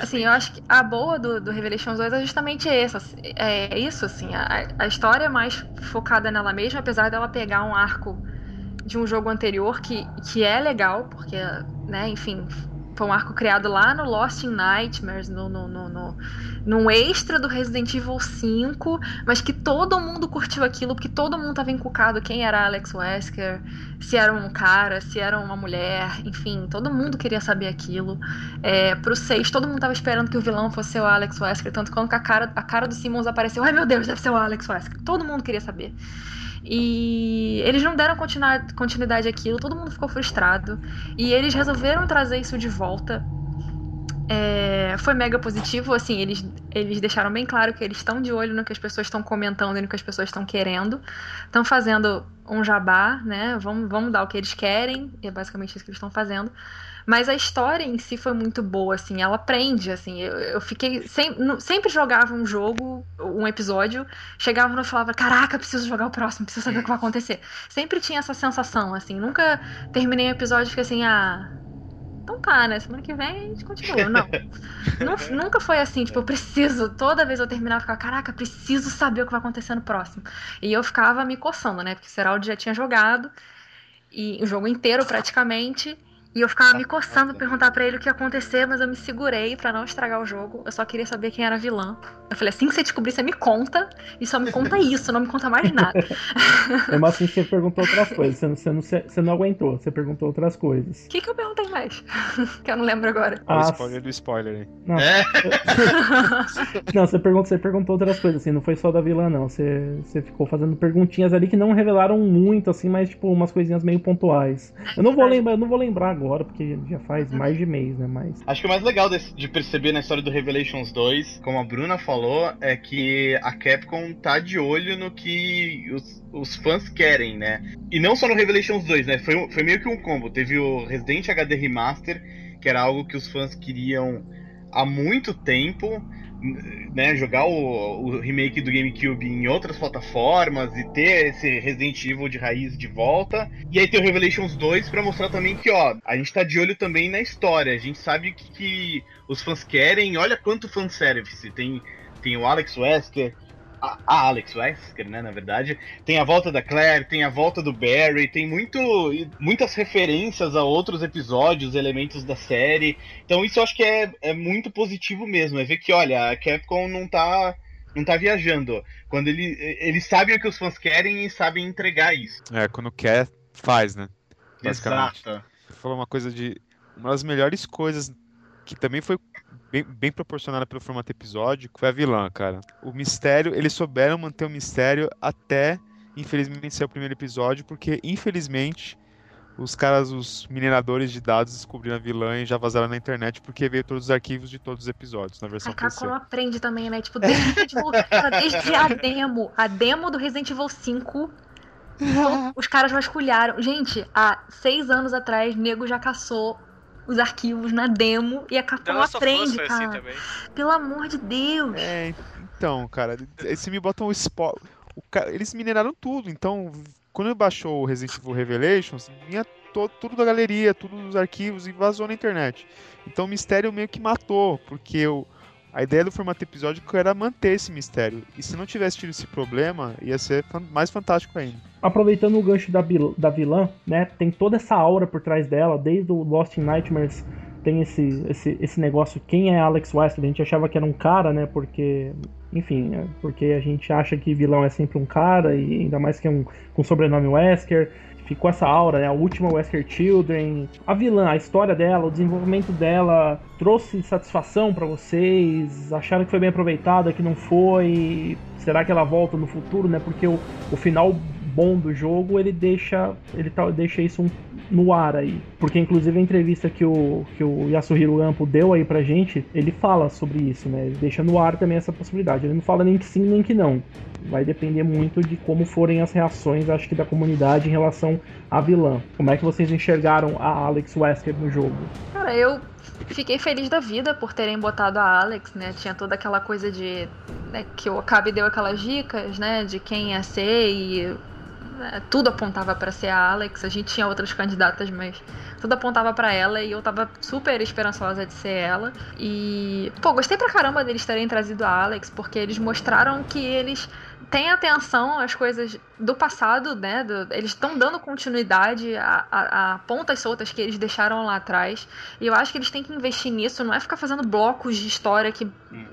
Assim, eu acho que a boa do, do Revelations 2 é justamente essa. É isso, assim. A, a história é mais focada nela mesma, apesar dela pegar um arco de um jogo anterior que, que é legal, porque, né, enfim, foi um arco criado lá no Lost in Nightmares, no, no, no, no, num extra do Resident Evil 5, mas que todo mundo curtiu aquilo, porque todo mundo tava encucado quem era Alex Wesker, se era um cara, se era uma mulher, enfim, todo mundo queria saber aquilo. É, pro 6, todo mundo tava esperando que o vilão fosse o Alex Wesker, tanto quando a cara, a cara do Simmons apareceu, ai meu Deus, deve ser o Alex Wesker. Todo mundo queria saber. E eles não deram continuidade àquilo, todo mundo ficou frustrado. E eles resolveram trazer isso de volta. É, foi mega positivo, assim, eles, eles deixaram bem claro que eles estão de olho no que as pessoas estão comentando e no que as pessoas estão querendo. Estão fazendo um jabá, né? Vamos, vamos dar o que eles querem, é basicamente isso que eles estão fazendo. Mas a história em si foi muito boa, assim, ela prende, assim. Eu, eu fiquei. Sem, sempre jogava um jogo, um episódio, chegava no e falava: Caraca, preciso jogar o próximo, preciso saber o que vai acontecer. Sempre tinha essa sensação, assim. Nunca terminei o episódio e fiquei assim: Ah. Então tá, né? Semana que vem a gente continua. Não. nunca foi assim, tipo, eu preciso, toda vez eu terminava, eu ficava, caraca, preciso saber o que vai acontecer no próximo. E eu ficava me coçando, né? Porque o Seraldi já tinha jogado, e o jogo inteiro praticamente. E eu ficava me coçando perguntar para ele o que ia acontecer, mas eu me segurei para não estragar o jogo. Eu só queria saber quem era vilã. Eu falei, assim que você descobrir, você me conta. E só me conta isso, não me conta mais nada. É mas assim você perguntou outras coisas. Você não, você, não, você não aguentou, você perguntou outras coisas. O que, que eu perguntei mais? que eu não lembro agora. Ah, o spoiler do spoiler aí. Não, é? não você, perguntou, você perguntou outras coisas, assim, não foi só da vilã, não. Você, você ficou fazendo perguntinhas ali que não revelaram muito, assim, mas tipo, umas coisinhas meio pontuais. Eu não vou lembrar, eu não vou lembrar agora, porque já faz mais de mês, né? Mas. Acho que o mais legal desse, de perceber na história do Revelations 2, como a Bruna falou, é que a Capcom tá de olho no que os, os fãs querem, né? E não só no Revelations 2, né? Foi, foi meio que um combo. Teve o Resident HD Remaster, que era algo que os fãs queriam há muito tempo né, jogar o, o, remake do GameCube em outras plataformas e ter esse Resident Evil de raiz de volta. E aí tem o Revelations 2 para mostrar também que, ó, a gente tá de olho também na história. A gente sabe o que, que os fãs querem. Olha quanto fanservice. Tem, tem o Alex Wesker, a, a Alex Wesker, né, na verdade. Tem a volta da Claire, tem a volta do Barry, tem muito, muitas referências a outros episódios, elementos da série. Então isso eu acho que é, é muito positivo mesmo, é ver que, olha, a Capcom não tá não tá viajando. Quando ele, eles sabem o que os fãs querem e sabem entregar isso. É, quando quer, faz, né? Exato. Você falou uma coisa de. Uma das melhores coisas que também foi bem, bem proporcionada pelo formato episódico foi a vilã, cara. O mistério, eles souberam manter o mistério até, infelizmente, ser o primeiro episódio, porque, infelizmente, os caras, os mineradores de dados descobriram a vilã e já vazaram na internet porque veio todos os arquivos de todos os episódios na versão a Capcom não aprende também, né? Tipo, desde, tipo, desde a demo, a demo do Resident Evil 5, os caras vasculharam. Gente, há seis anos atrás, nego já caçou os arquivos na demo e a Capcom aprende, assim cara. Assim Pelo amor de Deus. É, então, cara, se me botam o spoiler. Eles mineraram tudo, então quando baixou o Resident Evil Revelations, vinha todo, tudo da galeria, tudo dos arquivos e vazou na internet. Então o mistério meio que matou, porque o, a ideia do formato episódico era manter esse mistério. E se não tivesse tido esse problema, ia ser mais fantástico ainda. Aproveitando o gancho da, da vilã, né? Tem toda essa aura por trás dela, desde o Lost in Nightmares tem esse, esse, esse negócio, quem é Alex Wesker? A gente achava que era um cara, né? Porque, enfim, é porque a gente acha que vilão é sempre um cara, e ainda mais que é um com sobrenome Wesker ficou essa aura, né? A última Wesker Children. A vilã, a história dela, o desenvolvimento dela trouxe satisfação para vocês? Acharam que foi bem aproveitada, que não foi? Será que ela volta no futuro, né? Porque o, o final bom do jogo, ele deixa ele tá, deixa isso um, no ar aí. Porque inclusive a entrevista que o, que o Yasuhiro Ampo deu aí pra gente, ele fala sobre isso, né? Ele deixa no ar também essa possibilidade. Ele não fala nem que sim nem que não. Vai depender muito de como forem as reações, acho que da comunidade em relação à vilã. Como é que vocês enxergaram a Alex Wesker no jogo? Cara, eu fiquei feliz da vida por terem botado a Alex, né? Tinha toda aquela coisa de né, que o Okabe deu aquelas dicas, né, de quem ia ser e tudo apontava para ser a Alex. A gente tinha outras candidatas, mas tudo apontava para ela e eu tava super esperançosa de ser ela. E, pô, gostei pra caramba deles terem trazido a Alex, porque eles mostraram que eles têm atenção às coisas do passado, né? Do, eles estão dando continuidade a, a, a, pontas soltas que eles deixaram lá atrás. E eu acho que eles têm que investir nisso, não é ficar fazendo blocos de história que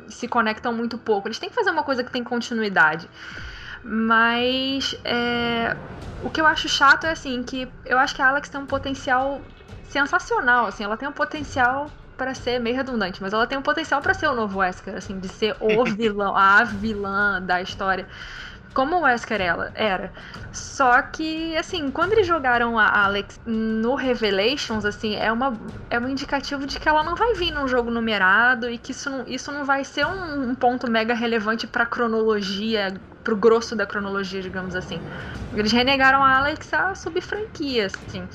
se conectam muito pouco. Eles têm que fazer uma coisa que tem continuidade. Mas é, o que eu acho chato é assim, que eu acho que a Alex tem um potencial sensacional, assim, ela tem um potencial para ser meio redundante, mas ela tem um potencial para ser o novo Wesker, assim, de ser o vilão, a vilã da história como o Wesker ela era. Só que, assim, quando eles jogaram a Alex no Revelations, assim, é, uma, é um indicativo de que ela não vai vir num jogo numerado e que isso não, isso não vai ser um, um ponto mega relevante pra cronologia, pro grosso da cronologia, digamos assim. Eles renegaram a Alex a sub-franquia, assim.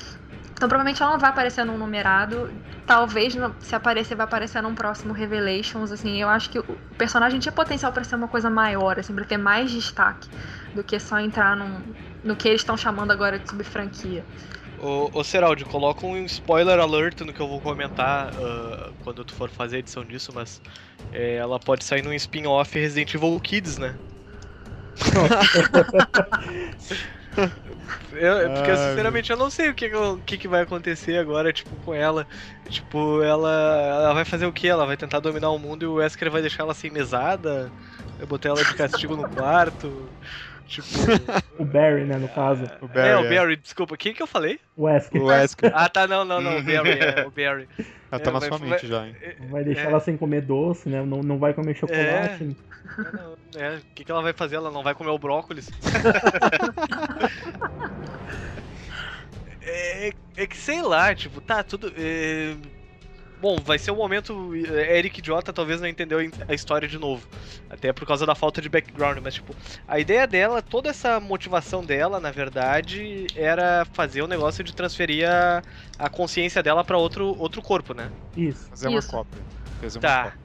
Então provavelmente ela não vai aparecer num numerado. Talvez, se aparecer, vai aparecer num próximo Revelations. Assim, eu acho que o personagem tinha potencial para ser uma coisa maior, assim, pra ter mais destaque do que só entrar num, no que eles estão chamando agora de subfranquia. Ô, ô Seraldi, coloca um spoiler alert no que eu vou comentar uh, quando tu for fazer a edição disso, mas é, ela pode sair num spin-off Resident Evil Kids, né? Eu, porque eu, sinceramente eu não sei o que, que, que vai acontecer agora, tipo, com ela. Tipo, ela, ela vai fazer o que? Ela vai tentar dominar o mundo e o Wesker vai deixar ela sem mesada? Eu botei ela de castigo no quarto. Tipo. o Barry, né, no caso. O Barry, é, o é. Barry, é. desculpa, quem que eu falei? O Wesker. O Wesker. Ah, tá, não, não, não, o Barry, é, o Barry. Ela tá é, na sua mente já, hein? Vai deixar é. ela sem comer doce, né? Não, não vai comer chocolate. É, o que, que ela vai fazer? Ela não vai comer o brócolis? É, é que sei lá, tipo, tá tudo. Bom, vai ser o um momento. É, Eric Idiota talvez não entendeu a história de novo. Até por causa da falta de background. Mas, tipo, a ideia dela, toda essa motivação dela, na verdade, era fazer o um negócio de transferir a, a consciência dela para outro, outro corpo, né? Isso. Fazer Isso. uma cópia. Fazer Tá. uma cópia.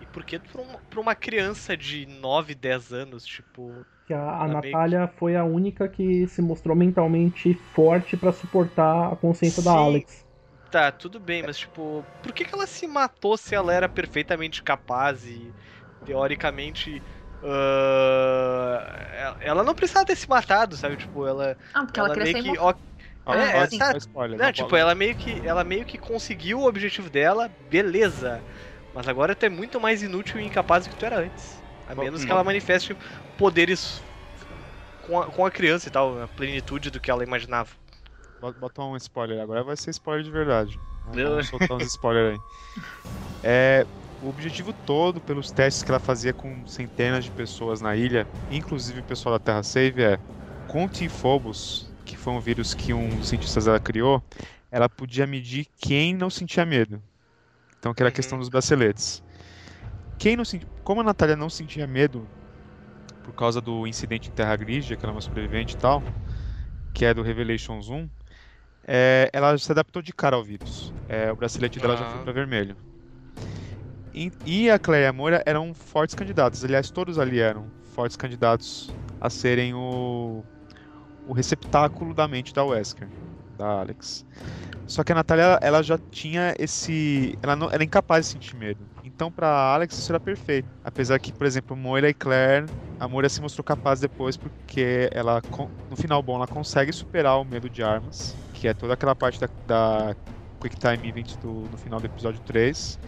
E por que pra uma, pra uma criança de 9, 10 anos, tipo. Que a, a meio Natália foi a única que se mostrou mentalmente forte pra suportar a consciência da Sim. Alex. Tá, tudo bem, mas tipo, por que, que ela se matou se ela era perfeitamente capaz e teoricamente. ah, ela- não precisava ter se matado, sabe? Tipo, ela. Não, porque ela, meio ser que. ó, Ó, É, spoiler, Não, tipo, ela meio que ela meio que conseguiu o objetivo dela, beleza. Mas agora tu é muito mais inútil e incapaz do que tu era antes. A menos que ela manifeste poderes com a, com a criança e tal, a plenitude do que ela imaginava. Bota um spoiler, agora vai ser spoiler de verdade. Vamos soltar uns spoilers aí. É, o objetivo todo, pelos testes que ela fazia com centenas de pessoas na ilha, inclusive o pessoal da Terra Save, é com Tifobos, que foi um vírus que um dos cientistas dela criou, ela podia medir quem não sentia medo. Então, que era a Uhum. questão dos braceletes. Quem não senti... Como a Natália não sentia medo por causa do incidente em Terra Grigia, que ela é uma sobrevivente e tal, que é do Revelations 1, é, ela se adaptou de cara ao vírus. É, o bracelete dela já Ah. foi para vermelho. E, e a Claire e a Moira eram fortes candidatos. Aliás, todos ali eram fortes candidatos a serem o, o receptáculo da mente da Wesker, da Alex. Só que a Natália, ela, já tinha esse. Ela não, era incapaz de sentir medo. Então, pra Alex, isso era perfeito. Apesar que, por exemplo, Moira e Claire, a Moira se mostrou capaz depois porque ela, no final bom, ela consegue superar o medo de armas, que é toda aquela parte da, da Quick Time Event do, no final do episódio 3.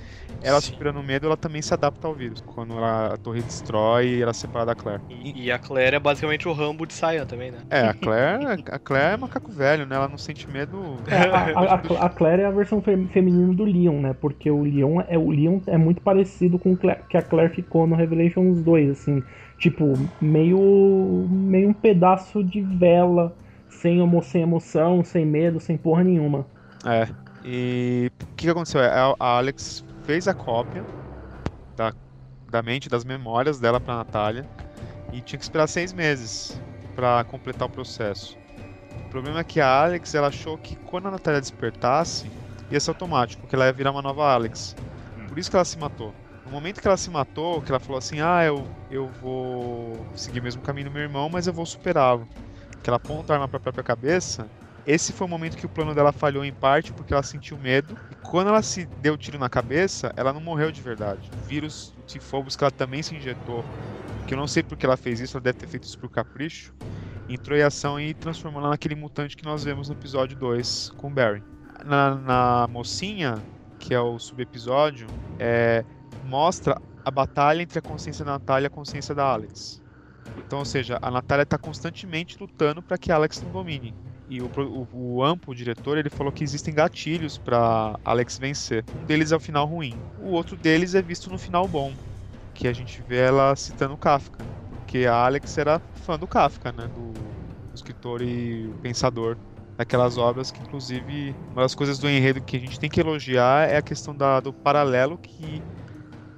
Ela Sim. superando o medo, ela também se adapta ao vírus. Quando ela, a torre destrói, ela se separa da Claire. E, e a Claire é basicamente o Rambo de Saiyan também, né? É, a Claire, a Claire é macaco velho, né? Ela não sente medo. É, a, a- a Claire é a versão fe- feminina do Leon, né? Porque o Leon é, o Leon é muito parecido com o que a Claire ficou no Revelations 2, assim. Tipo, meio, meio um pedaço de vela, sem, emo, sem emoção, sem medo, sem porra nenhuma. É. E o que, que aconteceu? A a Alex fez a cópia da, da mente, das memórias dela pra Natália e tinha que esperar seis meses pra completar o processo. O problema é que a Alex ela achou que quando a Natália despertasse ia ser automático, que ela ia virar uma nova Alex. Por isso que ela se matou. No momento que ela se matou, que ela falou assim: Ah, eu, eu vou seguir o mesmo caminho do meu irmão, mas eu vou superá-lo. Que ela aponta a arma pra própria cabeça. Esse foi o momento que o plano dela falhou em parte porque ela sentiu medo. E quando ela se deu tiro na cabeça, ela não morreu de verdade. O vírus do Tifobos que ela também se injetou, que eu não sei porque ela fez isso, ela deve ter feito isso por capricho, entrou em ação e transformou ela naquele mutante que nós vemos no episódio 2 com Barry. Na, na mocinha, que é o subepisódio, é, mostra a batalha entre a consciência da Natália e a consciência da Alex. Então, ou seja, a Natália está constantemente lutando para que Alex não domine. E o, o, o diretor, ele falou que existem gatilhos para Alex vencer. Um deles é o final ruim. O outro deles é visto no final bom, que a gente vê ela citando Kafka. Porque a Alex era fã do Kafka, né? Do, do escritor e pensador daquelas obras que, inclusive, uma das coisas do enredo que a gente tem que elogiar é a questão da, do paralelo que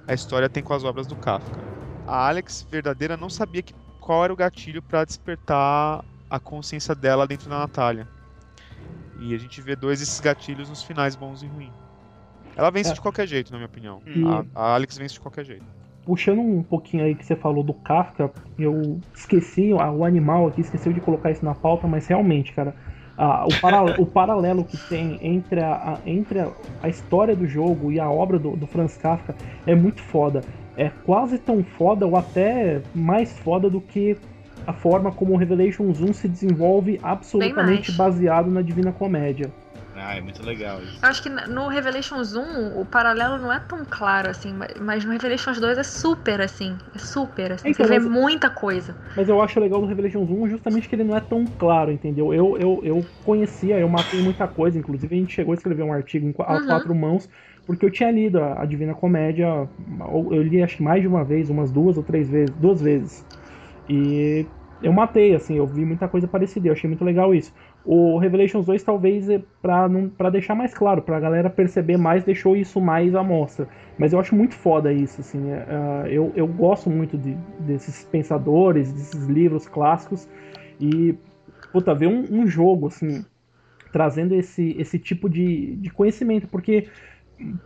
a história tem com as obras do Kafka. A Alex verdadeira não sabia que, qual era o gatilho para despertar a consciência dela dentro da Natália. E a gente vê dois desses gatilhos nos finais bons e ruins. Ela vence É. de qualquer jeito, na minha opinião. E- A, a Alex vence de qualquer jeito. Puxando um pouquinho aí que você falou do Kafka, eu esqueci, o animal aqui esqueceu de colocar isso na pauta, mas realmente, cara, ah, o, para- o paralelo que tem entre, a, a- entre a, a história do jogo e a obra do, do Franz Kafka é muito foda. É quase tão foda ou até mais foda do que a forma como o Revelations 1 se desenvolve absolutamente baseado na Divina Comédia. Ah, é muito legal isso. Eu acho que no Revelations 1 o paralelo não é tão claro assim, ma- mas no Revelations 2 é super assim. É super assim. Então, Você vê mas- muita coisa. Mas eu acho legal do Revelations 1 justamente que ele não é tão claro, entendeu? Eu, eu, eu conhecia, eu matei muita coisa, inclusive a gente chegou a escrever um artigo em a Uhum. quatro mãos, porque eu tinha lido a, Divina Comédia, eu eu li acho que mais de uma vez, umas duas ou três vezes, duas vezes. E eu matei, assim, eu vi muita coisa parecida, eu achei muito legal isso. O Revelations 2 talvez é pra deixar mais claro, pra galera perceber mais, deixou isso mais à mostra. Mas eu acho muito foda isso, assim. Uh, eu, eu gosto muito de, desses pensadores, desses livros clássicos. E, puta, ver um, um jogo, assim, trazendo esse, esse tipo de, de conhecimento, porque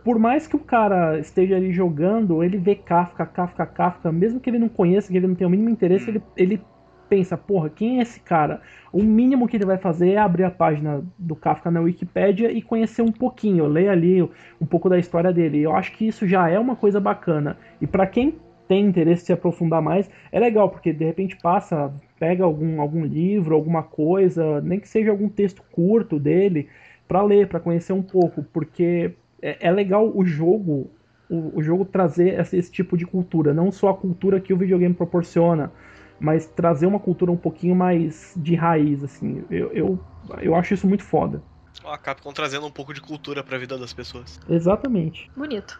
por mais que o cara esteja ali jogando, ele vê Kafka, Kafka, Kafka, mesmo que ele não conheça, que ele não tenha o mínimo interesse, ele, ele pensa, porra, quem é esse cara? O mínimo que ele vai fazer é abrir a página do Kafka na Wikipédia e conhecer um pouquinho, ler ali um pouco da história dele. Eu acho que isso já é uma coisa bacana. E para quem tem interesse em se aprofundar mais, é legal, porque de repente passa, pega algum, algum livro, alguma coisa, nem que seja algum texto curto dele, para ler, para conhecer um pouco, porque é, é legal o jogo, o, jogo trazer esse, tipo de cultura, não só a cultura que o videogame proporciona, mas trazer uma cultura um pouquinho mais de raiz, assim. Eu, eu, eu acho isso muito foda. A Capcom trazendo um pouco de cultura para a vida das pessoas. Exatamente. Bonito.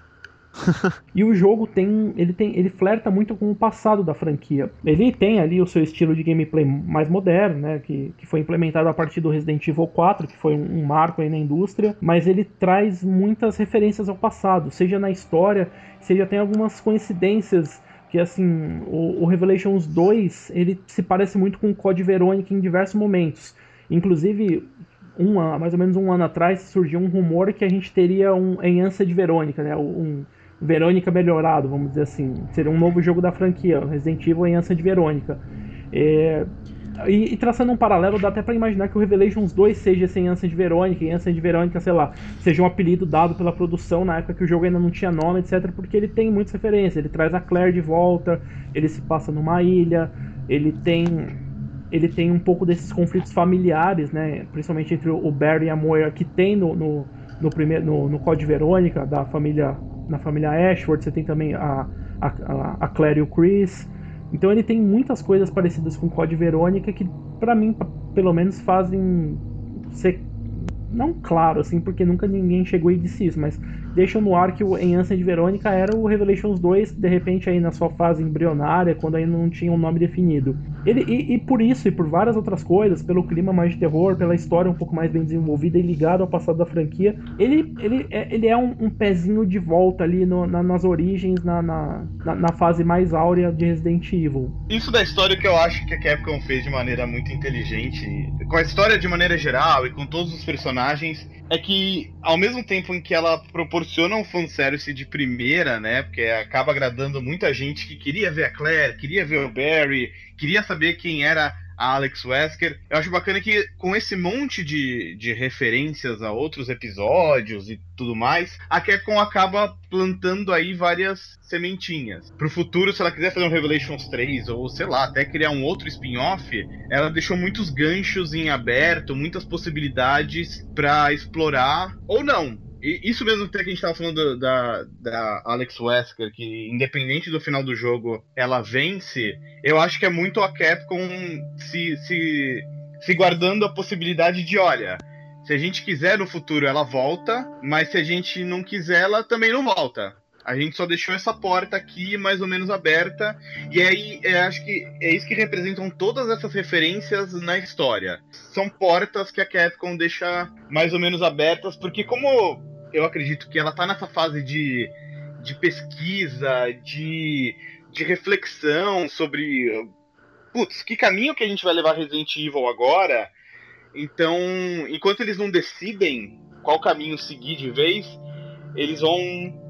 e o jogo tem ele tem ele flerta muito com o passado da franquia. Ele tem ali o seu estilo de gameplay mais moderno, né, que, que foi implementado a partir do Resident Evil 4, que foi um, um marco aí na indústria, mas ele traz muitas referências ao passado, seja na história, seja tem algumas coincidências que assim, o, o Revelations 2, ele se parece muito com o Code Verônica em diversos momentos. Inclusive, um, mais ou menos um ano atrás surgiu um rumor que a gente teria um Enhança de Verônica, né? Um, Verônica melhorado, vamos dizer assim. Seria um novo jogo da franquia, Resident Evil Aliança de Verônica. É, e, e, traçando um paralelo, dá até para imaginar que o Revelations 2 seja esse Aliança de Verônica, Aliança de Verônica, sei lá, seja um apelido dado pela produção na época que o jogo ainda não tinha nome, etc, porque ele tem muitas referências. Ele traz a Claire de volta, ele se passa numa ilha, ele tem ele tem um pouco desses conflitos familiares, né, principalmente entre o Barry e a Moira, que tem no, no, no primeiro no, no Code Verônica da família na família Ashford, você tem também a, a, a Claire e o Chris. Então ele tem muitas coisas parecidas com Code Verônica que, para mim, pelo menos, fazem ser não claro, assim, porque nunca ninguém chegou e disse isso, mas deixam no ar que o Enhanced Verônica era o Revelations 2, de repente aí na sua fase embrionária, quando ainda não tinha um nome definido. Ele, e, e, por isso, e por várias outras coisas, pelo clima mais de terror, pela história um pouco mais bem desenvolvida e ligado ao passado da franquia, ele, ele, é, ele é um, um pezinho de volta ali no, na, nas origens, na, na, na, fase mais áurea de Resident Evil. Isso da história que eu acho que a Capcom fez de maneira muito inteligente, com a história de maneira geral e com todos os personagens, é que ao mesmo tempo em que ela proporciona um fanservice de primeira, né? Porque acaba agradando muita gente que queria ver a Claire, queria ver o Barry, queria saber quem era a Alex Wesker. Eu acho bacana que com esse monte de, de referências a outros episódios e tudo mais, a Capcom acaba plantando aí várias sementinhas. Pro futuro, se ela quiser fazer um Revelations 3 ou sei lá, até criar um outro spin-off, ela deixou muitos ganchos em aberto, muitas possibilidades para explorar ou não. Isso mesmo que a gente estava falando da, da Alex Wesker, que independente do final do jogo ela vence, eu acho que é muito a Capcom se, se, se guardando a possibilidade de, olha, se a gente quiser no futuro ela volta, mas se a gente não quiser ela também não volta. A gente só deixou essa porta aqui mais ou menos aberta. E aí, é, acho que é isso que representam todas essas referências na história. São portas que a Capcom deixa mais ou menos abertas, porque como eu acredito que ela tá nessa fase de, de pesquisa, de, de reflexão sobre. Putz, que caminho que a gente vai levar Resident Evil agora? Então, enquanto eles não decidem qual caminho seguir de vez, eles vão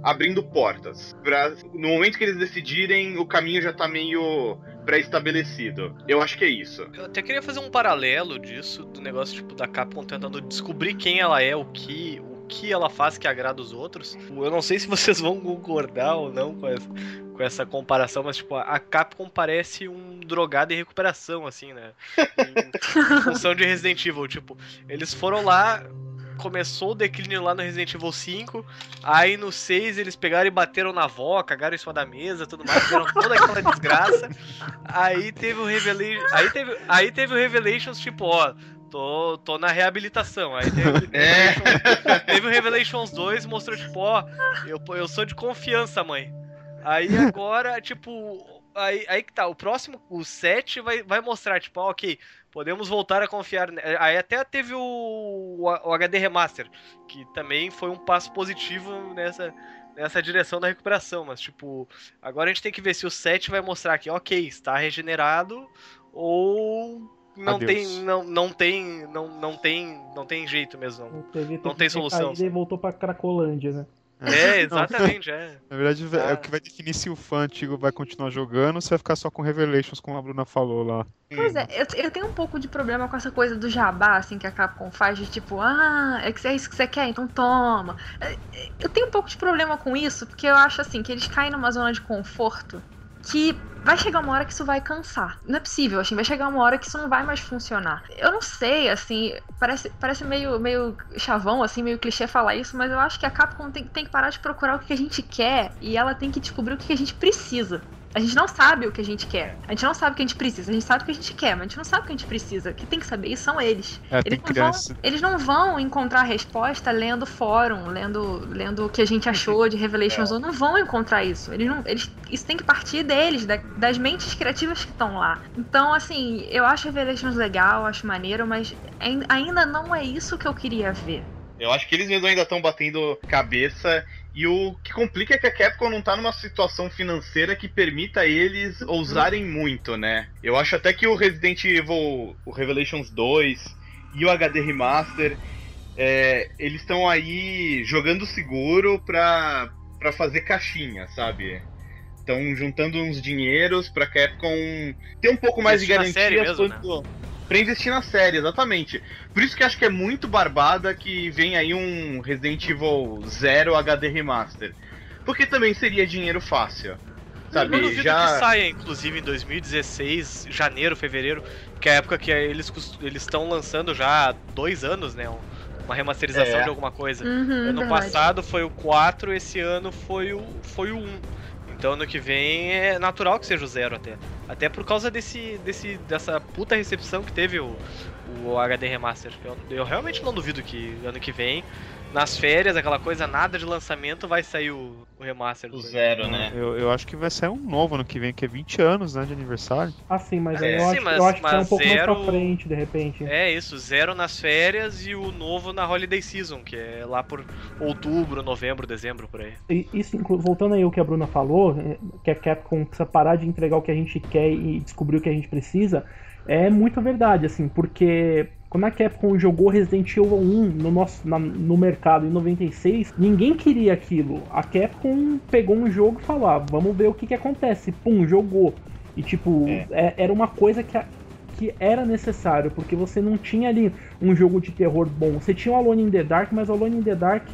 abrindo portas. Pra, no momento que eles decidirem, o caminho já tá meio pré-estabelecido. Eu acho que é isso. Eu até queria fazer um paralelo disso, do negócio tipo da Capcom tentando descobrir quem ela é, o que, o que ela faz que agrada os outros. Eu não sei se vocês vão concordar ou não com essa, com essa comparação, mas tipo, a Capcom parece um drogado em recuperação, assim, né? Em função de Resident Evil. Tipo, eles foram lá, começou o declínio lá no Resident Evil 5, aí no 6 eles pegaram e bateram na avó, cagaram em cima da mesa, tudo mais, fizeram toda aquela desgraça. Aí teve o Revelation, aí teve, aí teve o Revelations tipo, ó, tô, tô na reabilitação. Aí teve, é. teve o Revelations 2 mostrou tipo, ó, eu, eu sou de confiança, mãe. Aí agora, tipo, aí, aí que tá. O próximo, o 7, vai, vai mostrar, tipo, ah, ok, podemos voltar a confiar. Aí até teve o, o HD Remaster, que também foi um passo positivo nessa, nessa direção da recuperação. Mas, tipo, agora a gente tem que ver se o 7 vai mostrar que, ok, está regenerado ou não Adeus. tem não, não tem não, não tem não tem jeito mesmo não, não teve tem solução recaída E voltou pra Cracolândia, né? É exatamente é Na verdade, é Ah. o que vai definir se o fã antigo vai continuar jogando ou se vai ficar só com Revelations, como a Bruna falou lá. Pois é, eu, eu tenho um pouco de problema com essa coisa do jabá, assim, que a Capcom faz, de tipo, ah, é, que é isso que você quer, então toma. É, é, Eu tenho um pouco de problema com isso, porque eu acho, assim, que eles caem numa zona de conforto que vai chegar uma hora que isso vai cansar. Não é possível, assim, vai chegar uma hora que isso não vai mais funcionar. Eu não sei, assim, parece, parece meio, meio chavão, assim, meio clichê falar isso, mas eu acho que a Capcom tem, tem que parar de procurar o que a gente quer e ela tem que descobrir o que a gente precisa. A gente não sabe o que a gente quer. A gente não sabe o que a gente precisa. A gente sabe o que a gente quer, mas a gente não sabe o que a gente precisa. Quem tem que saber isso são eles. É, Eles não, vão, eles não vão encontrar a resposta lendo fórum, lendo, lendo o que a gente achou de Revelations 1. Não vão encontrar isso. Eles não, eles, isso tem que partir deles, da- das mentes criativas que estão lá. Então, assim, eu acho Revelations legal, acho maneiro, mas ain- ainda não é isso que eu queria ver. Eu acho que eles mesmos ainda estão batendo cabeça. E o que complica é que a Capcom não tá numa situação financeira que permita eles ousarem muito, né? Eu acho até que o Resident Evil, o Revelations 2 e o HD Remaster, é, eles estão aí jogando seguro pra, pra fazer caixinha, sabe? Estão juntando uns dinheiros pra Capcom ter um pouco mais na de série garantia mesmo, quanto- Pra investir na série, exatamente. Por isso que acho que é muito barbada que vem aí um Resident Evil 0 HD Remaster. Porque também seria dinheiro fácil. eu Sabe, duvido que já. saia inclusive em 2016 janeiro fevereiro que é a época que eles estão lançando já há dois anos né um- uma remasterização É. de alguma coisa Uhum, ano verdade. passado foi o 4 esse ano foi o foi o 1 então ano que vem é natural que seja o zero até até por causa desse, desse dessa puta recepção que teve o, o HD Remaster eu, eu realmente não duvido que ano que vem nas férias aquela coisa nada de lançamento vai sair o, o remaster O do zero, né? Eu, eu acho que vai sair um novo ano que vem, que é 20 anos, né, de aniversário. Ah, sim, mas É, aí eu, sim, acho, mas- eu acho que tá um pouco zero- mais pra frente, de repente. É isso, zero nas férias e o novo na Holiday Season, que é lá por outubro, novembro, dezembro, por aí. E Isso, voltando aí ao que a Bruna falou, é, que a Capcom precisa parar de entregar o que a gente quer e descobrir o que a gente precisa, é muito verdade, assim, porque quando a Capcom jogou Resident Evil 1 no, nosso, na- no mercado em 96, ninguém queria aquilo. A Capcom pegou um jogo e falou, ah, vamos ver o que, que acontece. Pum, jogou. E tipo, é- era uma coisa que a- que era necessário, porque você não tinha ali um jogo de terror bom. Você tinha o Alone in the Dark, mas o Alone in the Dark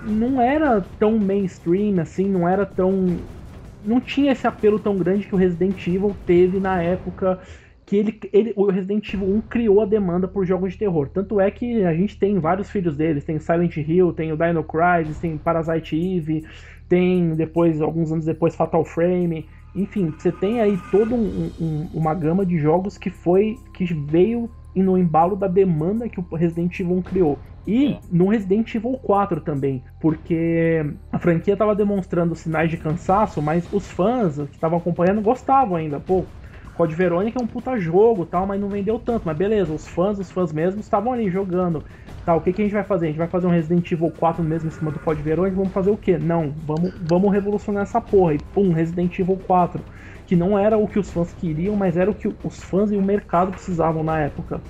não era tão mainstream assim, não era tão. Não tinha esse apelo tão grande que o Resident Evil teve na época que ele, ele, o Resident Evil 1 criou a demanda por jogos de terror. Tanto é que a gente tem vários filhos deles, tem Silent Hill, tem o Dino Crisis, tem Parasite Eve, tem depois, alguns anos depois, Fatal Frame. Enfim, você tem aí toda um, um, uma gama de jogos que foi. que veio no embalo da demanda que o Resident Evil 1 criou. E É. no Resident Evil 4 também, porque a franquia estava demonstrando sinais de cansaço, mas os fãs que estavam acompanhando gostavam ainda. Pô, Code Verônica é um puta jogo tal, mas não vendeu tanto. Mas beleza, os fãs, os fãs mesmos estavam ali jogando. Tá, o que, que a gente vai fazer? A gente vai fazer um Resident Evil 4 mesmo em cima do Code Verônica? Vamos fazer o quê? Não, vamos, vamos revolucionar essa porra. E pum, Resident Evil 4. Que não era o que os fãs queriam, mas era o que os fãs e o mercado precisavam na época.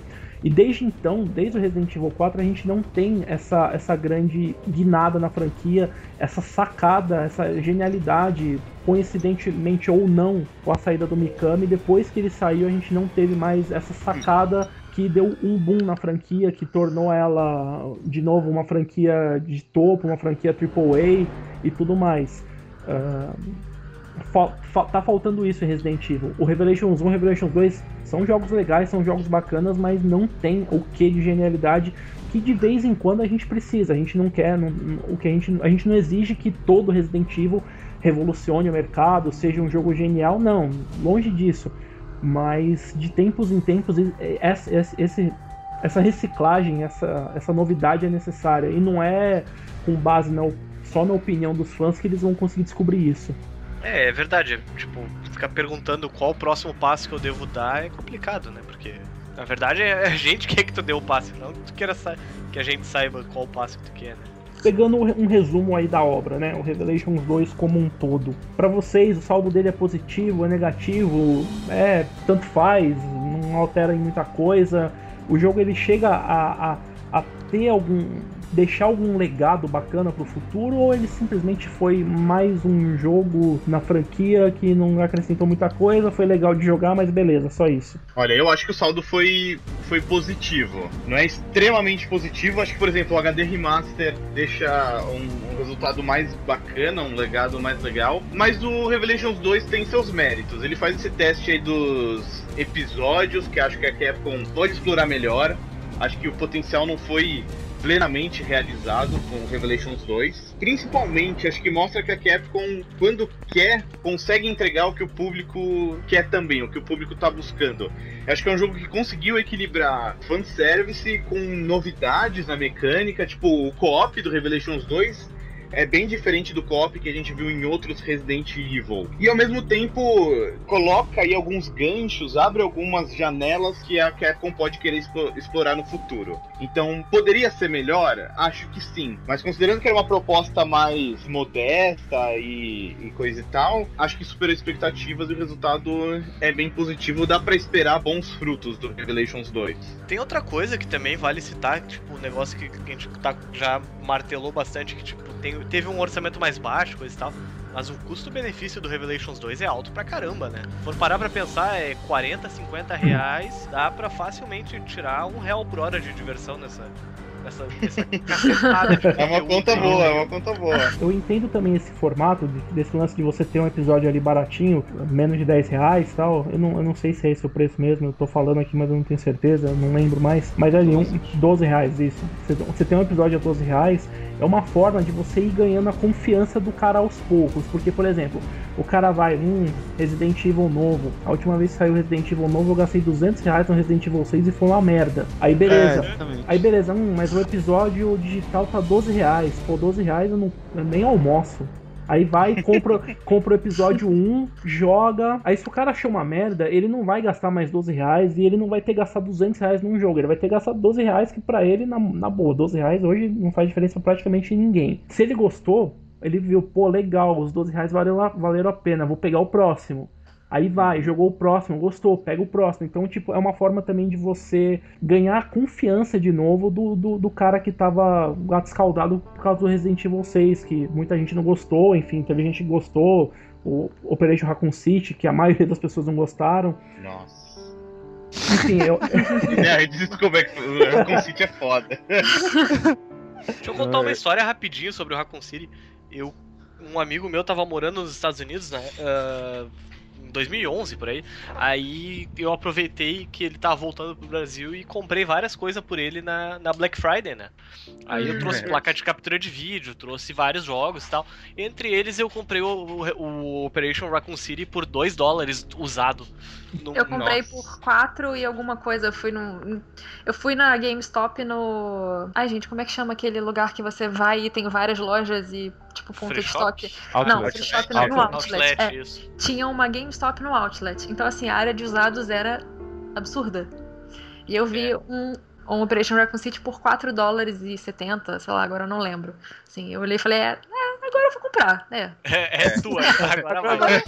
E desde então, desde o Resident Evil 4, a gente não tem essa, essa grande guinada na franquia, essa sacada, essa genialidade, coincidentemente ou não, com a saída do Mikami. Depois que ele saiu, a gente não teve mais essa sacada que deu um boom na franquia, que tornou ela de novo uma franquia de topo, uma franquia AAA e tudo mais. Fa- tá faltando isso em Resident Evil. O Revelations 1 e Revelations 2 são jogos legais, são jogos bacanas, mas não tem o que de genialidade que de vez em quando a gente precisa. A gente não quer, não- o que a gente, a gente não exige que todo Resident Evil revolucione o mercado, seja um jogo genial, não, longe disso. Mas de tempos em tempos e- e- esse- essa reciclagem, essa, essa novidade é necessária e não é com base na, só na opinião dos fãs que eles vão conseguir descobrir isso. É, é verdade. Tipo, ficar perguntando qual o próximo passo que eu devo dar é complicado, né? Porque, na verdade, é a gente que quer que tu dê o passe, não que tu queira que a gente saiba qual o passo que tu quer, né? Pegando um resumo aí da obra, né? O Revelations 2 como um todo. Para vocês, o saldo dele é positivo, é negativo, é tanto faz, não altera em muita coisa. O jogo ele chega a, a, a ter algum deixar algum legado bacana pro futuro ou ele simplesmente foi mais um jogo na franquia que não acrescentou muita coisa, foi legal de jogar, mas beleza, só isso. Olha, eu acho que o saldo foi, foi positivo. Não é extremamente positivo, acho que, por exemplo, o HD Remaster deixa um, um resultado mais bacana, um legado mais legal, mas o Revelations 2 tem seus méritos. Ele faz esse teste aí dos episódios que acho que a Capcom pode explorar melhor. Acho que o potencial não foi plenamente realizado com Revelations 2. Principalmente, acho que mostra que a Capcom, quando quer, consegue entregar o que o público quer também, o que o público está buscando. Acho que é um jogo que conseguiu equilibrar fanservice com novidades na mecânica, tipo o co-op do Revelations 2 é bem diferente do co-op que a gente viu em outros Resident Evil. E ao mesmo tempo coloca aí alguns ganchos, abre algumas janelas que a Capcom pode querer explorar no futuro. Então, poderia ser melhor? Acho que sim. Mas considerando que era uma proposta mais modesta e, e coisa e tal, acho que superou expectativas e o resultado é bem positivo. Dá para esperar bons frutos do Revelations 2. Tem outra coisa que também vale citar, tipo, um negócio que a gente tá, já martelou bastante, que tipo, tem, teve um orçamento mais baixo, coisa e tal. Mas o custo-benefício do Revelations 2 é alto pra caramba, né? For parar pra pensar, é 40, 50 reais, dá pra facilmente tirar um real por hora de diversão nessa, essa, essa cacetada de É uma conta boa, é uma conta boa. Eu entendo também esse formato, desse lance de você ter um episódio ali baratinho, menos de 10 reais e tal. Eu não, eu não sei se é esse o preço mesmo, eu tô falando aqui, mas eu não tenho certeza, eu não lembro mais. Mas ali, um, 12 reais, isso. Você, você tem um episódio a 12 reais, é uma forma de você ir ganhando a confiança do cara aos poucos. Porque, por exemplo, o cara vai, hum, Resident Evil novo. A última vez que saiu Resident Evil novo, eu gastei 200 reais no Resident Evil 6 e foi uma merda. Aí beleza. É, aí beleza, hum, mas o episódio digital tá 12 reais. Pô, 12 reais eu, não, eu nem almoço. Aí vai, compra, compra o episódio 1, joga. Aí se o cara achou uma merda, ele não vai gastar mais 12 reais e ele não vai ter gastado 200 reais num jogo. Ele vai ter gastado 12 reais que pra ele, na, na boa, 12 reais hoje não faz diferença praticamente em ninguém. Se ele gostou, ele viu, pô, legal, os 12 reais valeram, valeram a pena, vou pegar o próximo. Aí vai, jogou o próximo, gostou, pega o próximo. Então, tipo, é uma forma também de você ganhar confiança de novo do, do, do cara que tava gato escaldado por causa do Resident Evil 6, que muita gente não gostou, enfim, teve gente que gostou. O Operation Raccoon City, que a maioria das pessoas não gostaram. Nossa. Enfim, eu. é, desculpa, é o Raccoon City é foda. Deixa eu contar uma história rapidinho sobre o Raccoon City. Eu, um amigo meu tava morando nos Estados Unidos, né? Uh, 2011 por aí. Aí eu aproveitei que ele tava voltando pro Brasil e comprei várias coisas por ele na, na Black Friday, né? Aí eu trouxe uhum. placa de captura de vídeo, trouxe vários jogos e tal. Entre eles eu comprei o, o, o Operation Raccoon City por 2 dólares usado. No... Eu comprei Nossa. por 4 e alguma coisa. Eu fui no. Eu fui na GameStop no. Ai, gente, como é que chama aquele lugar que você vai e tem várias lojas e tipo ponto de estoque? Não, free shop não, no outlet. outlet é, tinha uma GameStop no outlet. Então, assim, a área de usados era absurda. E eu vi é. um um Operation Raccoon City por 4 dólares e 70, sei lá, agora eu não lembro. Assim, eu olhei e falei, é, é agora eu vou comprar, né? É, é tua, agora vai. Agora,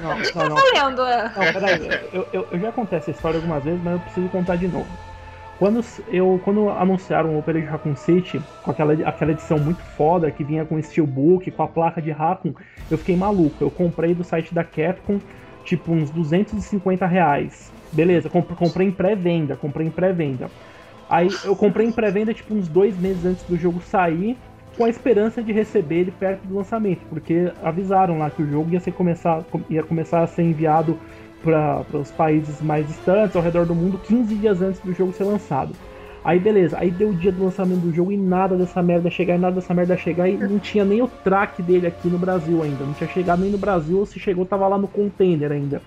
não, não, não, tá valendo, é. Não, peraí, eu, eu, eu já contei essa história algumas vezes, mas eu preciso contar de novo. Quando, eu, quando anunciaram o Operation Raccoon City, com aquela, aquela edição muito foda, que vinha com steelbook, com a placa de Raccoon, eu fiquei maluco. Eu comprei do site da Capcom, tipo, uns 250 reais. Beleza, comprei em pré-venda, comprei em pré-venda. Aí eu comprei em pré-venda tipo uns dois meses antes do jogo sair, com a esperança de receber ele perto do lançamento, porque avisaram lá que o jogo ia, ser começar, ia começar a ser enviado para os países mais distantes ao redor do mundo 15 dias antes do jogo ser lançado. Aí beleza, aí deu o dia do lançamento do jogo e nada dessa merda chegar, e nada dessa merda chegar, e não tinha nem o track dele aqui no Brasil ainda. Não tinha chegado nem no Brasil, ou se chegou, tava lá no container ainda.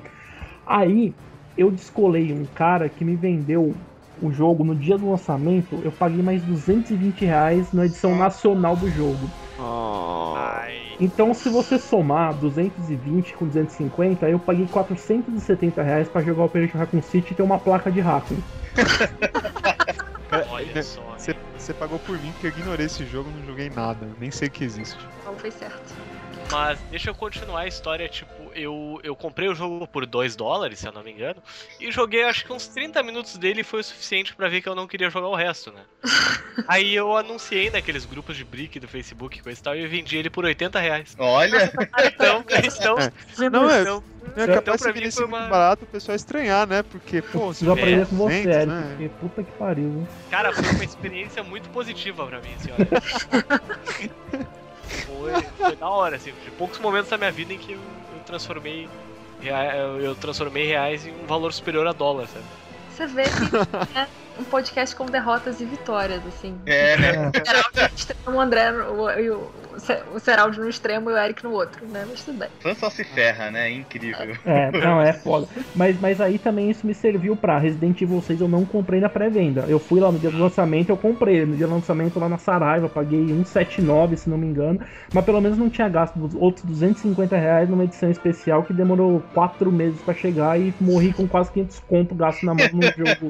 Aí eu descolei um cara que me vendeu o jogo no dia do lançamento, eu paguei mais 220 reais na edição nacional do jogo. Oh. Então, se você somar 220 com 250, eu paguei 470 reais pra jogar o Operation Raccoon City e ter uma placa de Raccoon. Olha só. Você, você pagou por mim porque eu ignorei esse jogo, não joguei nada, nem sei que existe. Então foi certo. Mas deixa eu continuar a história, tipo, eu, eu comprei o jogo por 2 dólares, se eu não me engano, e joguei acho que uns 30 minutos dele e foi o suficiente pra ver que eu não queria jogar o resto, né? Aí eu anunciei naqueles grupos de brick do Facebook e coisa e tal, e eu vendi ele por 80 reais. Olha, Então, então, Não, é, então, é então capaz pra de mim vir foi uma... barato o pessoal estranhar, né? Porque, pô, Preciso aprender é, com você, 200, Eric, né? porque puta que pariu, viu? Cara, foi uma experiência muito positiva pra mim, assim, olha. Foi, foi da hora, assim, de poucos momentos da minha vida em que eu, eu transformei eu, transformei reais em um valor superior a dólar, sabe? Você vê que é um podcast com derrotas e vitórias, assim. é, né? É. O no o André no, e o, o Seraldi no extremo e o Eric no outro, né? Mas tudo bem. Fã só se ferra, né? Incrível. É, não, é foda. Mas, mas aí também isso me serviu pra Resident Evil 6 eu não comprei na pré-venda. Eu fui lá no dia do lançamento, eu comprei. No dia do lançamento lá na Saraiva, paguei 179, se não me engano. Mas pelo menos não tinha gasto dos outros 250 reais numa edição especial que demorou 4 meses pra chegar e morri com quase 500 conto gasto na mão num jogo,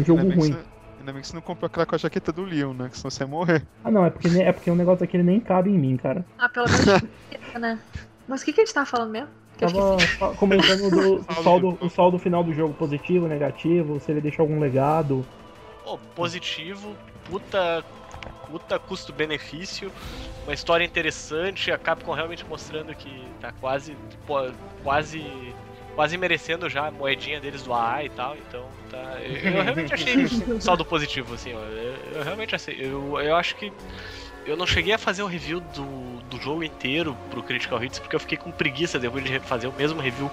um jogo ruim. você, ainda bem que você não comprou aquela com a jaqueta do Leon, né? Que senão você ia morrer. Ah não, é porque, é porque o negócio daquele nem cabe em mim, cara. Ah, pelo menos. né? Mas o que, que a gente tava falando mesmo? Que eu Tava comentando do, do Saldo saldo, do- o saldo final do jogo, positivo, negativo, se ele deixou algum legado. Pô, positivo, puta, puta custo-benefício, uma história interessante, a Capcom realmente mostrando que tá quase, quase, quase merecendo já a moedinha deles do AA e tal, então tá, eu, eu realmente achei um saldo positivo, assim, ó, eu, eu realmente achei, eu, eu acho que eu não cheguei a fazer o review do, do jogo inteiro pro Critical Hits porque eu fiquei com preguiça depois de fazer o mesmo review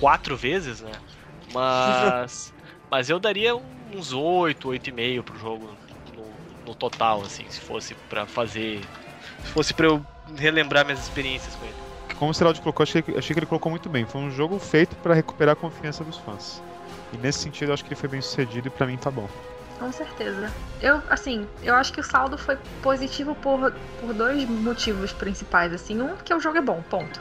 quatro vezes, né? Mas. mas eu daria uns 8, 8,5 pro jogo no, no total, assim, se fosse pra fazer. Se fosse pra eu relembrar minhas experiências com ele. Como o Seraldi colocou, achei, que- achei que ele colocou muito bem. Foi um jogo feito pra recuperar a confiança dos fãs. E nesse sentido, eu acho que ele foi bem sucedido e pra mim tá bom. Com certeza. Eu, assim, eu acho que o saldo foi positivo por, por dois motivos principais, assim. Um, que o jogo é bom, ponto.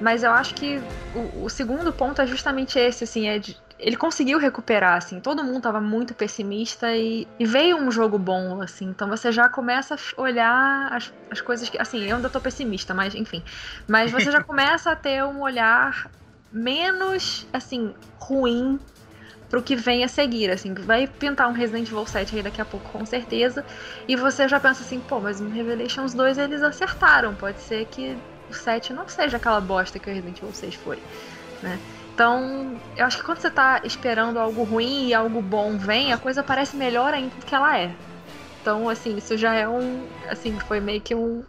Mas eu acho que o, o segundo ponto é justamente esse, assim, é de, ele conseguiu recuperar, assim. Todo mundo tava muito pessimista e, e veio um jogo bom, assim. Então você já começa a olhar as, as coisas que, assim, eu ainda tô pessimista, mas enfim. Mas você já começa a ter um olhar menos, assim, ruim pro que vem a seguir, assim, vai pintar um Resident Evil 7 aí daqui a pouco com certeza, e você já pensa assim, pô, mas no Revelations 2 eles acertaram, pode ser que o 7 não seja aquela bosta que o Resident Evil 6 foi, né? Então, eu acho que quando você tá esperando algo ruim e algo bom vem, a coisa parece melhor ainda do que ela é. Então, assim, isso já é um, assim, foi meio que um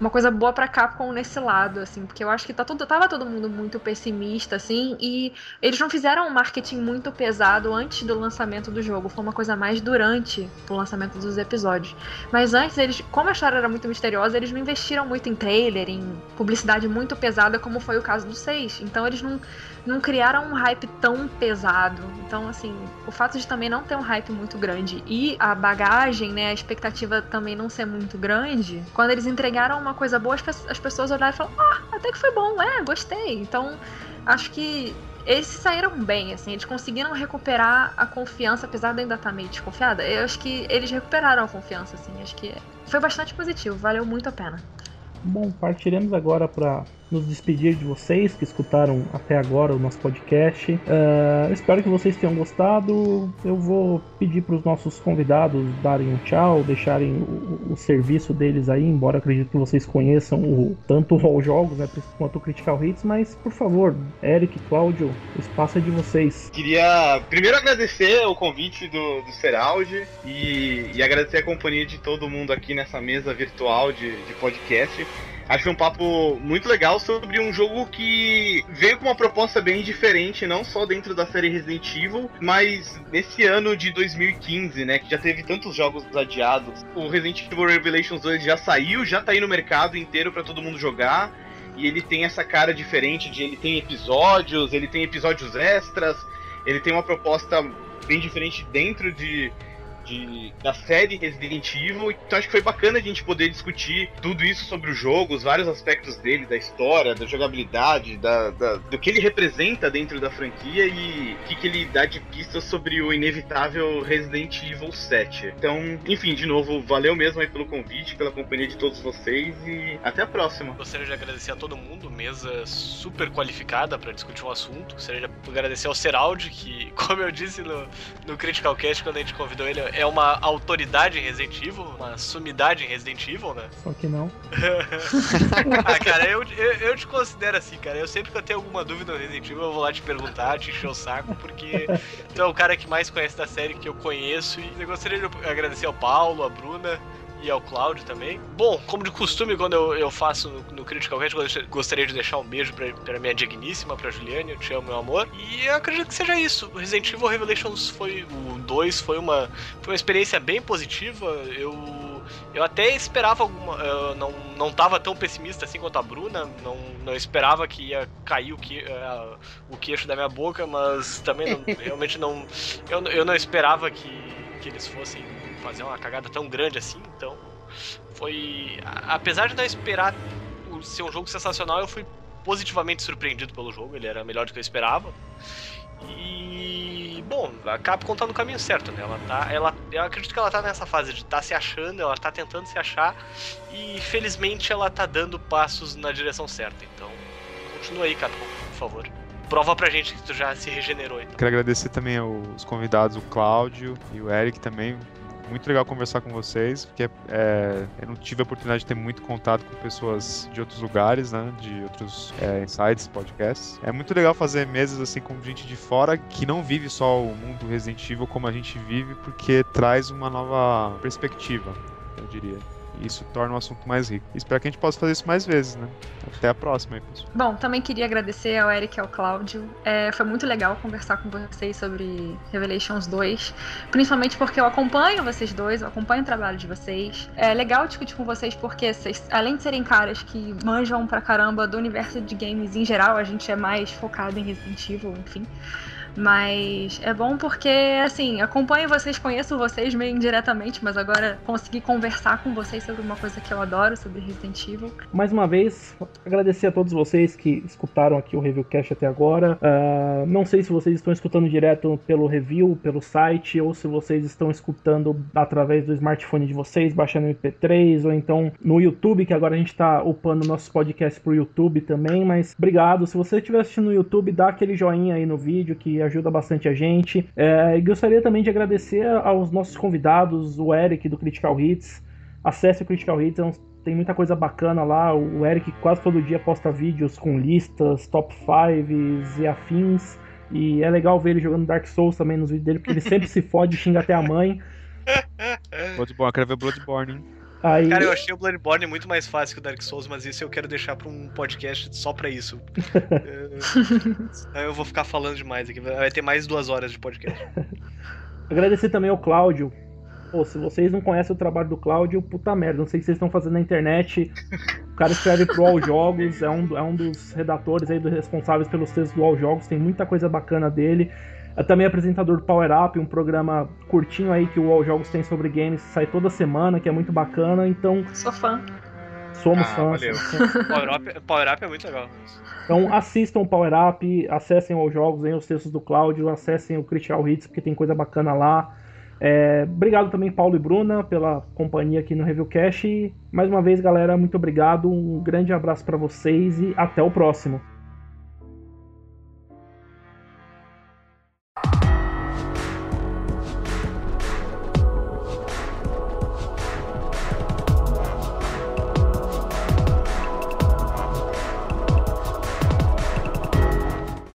uma coisa boa pra Capcom nesse lado, assim, porque eu acho que tá todo, tava todo mundo muito pessimista, assim, e eles não fizeram um marketing muito pesado antes do lançamento do jogo, foi uma coisa mais durante o lançamento dos episódios. Mas antes, eles, como a história era muito misteriosa, eles não investiram muito em trailer, em publicidade muito pesada, como foi o caso do 6. Então eles não, não criaram um hype tão pesado. Então, assim, o fato de também não ter um hype muito grande e a bagagem, né, a expectativa também não ser muito grande, quando eles entregaram uma coisa boa, as, pe- as pessoas olharam e falaram: Ah, até que foi bom, é, gostei. Então, acho que eles saíram bem, assim, eles conseguiram recuperar a confiança, apesar de ainda estar meio desconfiada. Eu acho que eles recuperaram a confiança, assim, acho que foi bastante positivo, valeu muito a pena. Bom, partiremos agora para nos despedir de vocês que escutaram até agora o nosso podcast. Ah, espero que vocês tenham gostado. Eu vou pedir para os nossos convidados darem um tchau, deixarem o, o serviço deles aí, embora acredito que vocês conheçam o, tanto o All Jogos né, quanto o Critical Hits, mas por favor, Eric, Cláudio, o espaço é de vocês. Queria primeiro agradecer o convite do, do Seraldi e, e agradecer a companhia de todo mundo aqui nessa mesa virtual de, de podcast. Acho um papo muito legal sobre um jogo que veio com uma proposta bem diferente, não só dentro da série Resident Evil, mas nesse ano de 2015, né, que já teve tantos jogos adiados. O Resident Evil Revelations 2 já saiu, já tá aí no mercado inteiro para todo mundo jogar. E ele tem essa cara diferente de ele tem episódios, ele tem episódios extras, ele tem uma proposta bem diferente dentro de, de, da série Resident Evil. Então acho que foi bacana a gente poder discutir tudo isso sobre o jogo, os vários aspectos dele, da história, da jogabilidade, da, da do que ele representa dentro da franquia e o que, que ele dá de pistas sobre o inevitável Resident Evil 7. Então, enfim, de novo, valeu mesmo aí pelo convite, pela companhia de todos vocês e até a próxima. Gostaria de agradecer a todo mundo, mesa super qualificada para discutir um assunto. Gostaria de agradecer ao Seraldi, que, como eu disse no, no Critical Cast, quando a gente convidou ele, é uma autoridade em Resident Evil, uma sumidade em Resident Evil, né? Só que não. ah, cara, eu, eu, eu, te considero assim, cara. Eu sempre que eu tenho alguma dúvida no Resident Evil, eu vou lá te perguntar, te encher o saco, porque tu é o cara que mais conhece da série que eu conheço. E eu gostaria de agradecer ao Paulo, a Bruna, e ao Cláudio também. Bom, como de costume, quando eu, eu faço no, no Critical Hit, gostaria de deixar um beijo pra, pra minha digníssima, pra Juliane, eu te amo, meu amor. E eu acredito que seja isso. Resident Evil Revelations foi. O 2 foi uma, foi uma experiência bem positiva. Eu. Eu até esperava alguma. Eu não, não tava tão pessimista assim quanto a Bruna. Não, não esperava que ia cair o, que, uh, o queixo da minha boca, mas também não, realmente não. Eu, eu não esperava que, que eles fossem fazer uma cagada tão grande assim, então foi. Apesar de não esperar ser um jogo sensacional, eu fui positivamente surpreendido pelo jogo, ele era melhor do que eu esperava. E bom, a Capcom tá no caminho certo, né? Ela tá, ela, eu acredito que ela tá nessa fase de tá se achando, ela tá tentando se achar e felizmente ela tá dando passos na direção certa. Então, continua aí, Capcom, por favor prova pra gente que tu já se regenerou. Então. Quero agradecer também aos convidados, o Cláudio e o Eric também muito legal conversar com vocês, porque é, eu não tive a oportunidade de ter muito contato com pessoas de outros lugares, né? De outros é, insights, podcasts. É muito legal fazer mesas assim com gente de fora que não vive só o mundo Resident Evil como a gente vive, porque traz uma nova perspectiva, eu diria. Isso torna o assunto mais rico. espero que a gente possa fazer isso mais vezes, né? Até a próxima, aí, pessoal. Bom, também queria agradecer ao Eric e ao Cláudio. É, foi muito legal conversar com vocês sobre Revelations 2. Principalmente porque eu acompanho vocês dois, eu acompanho o trabalho de vocês. É legal discutir com vocês porque, vocês, além de serem caras que manjam pra caramba do universo de games em geral, a gente é mais focado em Resident Evil, enfim. Mas é bom porque, assim, acompanho vocês, conheço vocês meio indiretamente, mas agora consegui conversar com vocês sobre uma coisa que eu adoro, sobre Resident Evil. Mais uma vez, agradecer a todos vocês que escutaram aqui o Reviewcast até agora. Uh, não sei se vocês estão escutando direto pelo review, pelo site, ou se vocês estão escutando através do smartphone de vocês, baixando MP3, ou então no YouTube, que agora a gente está upando nossos podcasts pro YouTube também. Mas obrigado. Se você estiver assistindo no YouTube, dá aquele joinha aí no vídeo que ajuda bastante a gente. É, gostaria também de agradecer aos nossos convidados, o Eric do Critical Hits. Acesse o Critical Hits, é tem muita coisa bacana lá. O Eric quase todo dia posta vídeos com listas, top 5 e afins. E é legal ver ele jogando Dark Souls também nos vídeos dele, porque ele sempre se fode e xinga até a mãe. Bloodborne, quero ver Bloodborne, hein? Aí... Cara, eu achei o Bloodborne muito mais fácil que o Dark Souls, mas isso eu quero deixar pra um podcast só pra isso. Aí eu vou ficar falando demais aqui. Vai ter mais duas horas de podcast. Agradecer também ao Cláudio. Pô, se vocês não conhecem o trabalho do Cláudio, puta merda. Não sei o que vocês estão fazendo na internet. O cara escreve pro All Jogos, é um, é um dos redatores aí, dos responsáveis pelos textos do All Jogos. Tem muita coisa bacana dele. É também apresentador do Power Up, um programa curtinho aí que o All Jogos tem sobre games, sai toda semana, que é muito bacana, então... Sou fã. Somos ah, fãs. Power Up, Power Up é muito legal. Então assistam o Power Up, acessem o Jogos, venham os textos do Cláudio, acessem o Critical Hits, porque tem coisa bacana lá. É, obrigado também, Paulo e Bruna, pela companhia aqui no Reviewcast. E, mais uma vez, galera, muito obrigado. Um grande abraço para vocês e até o próximo.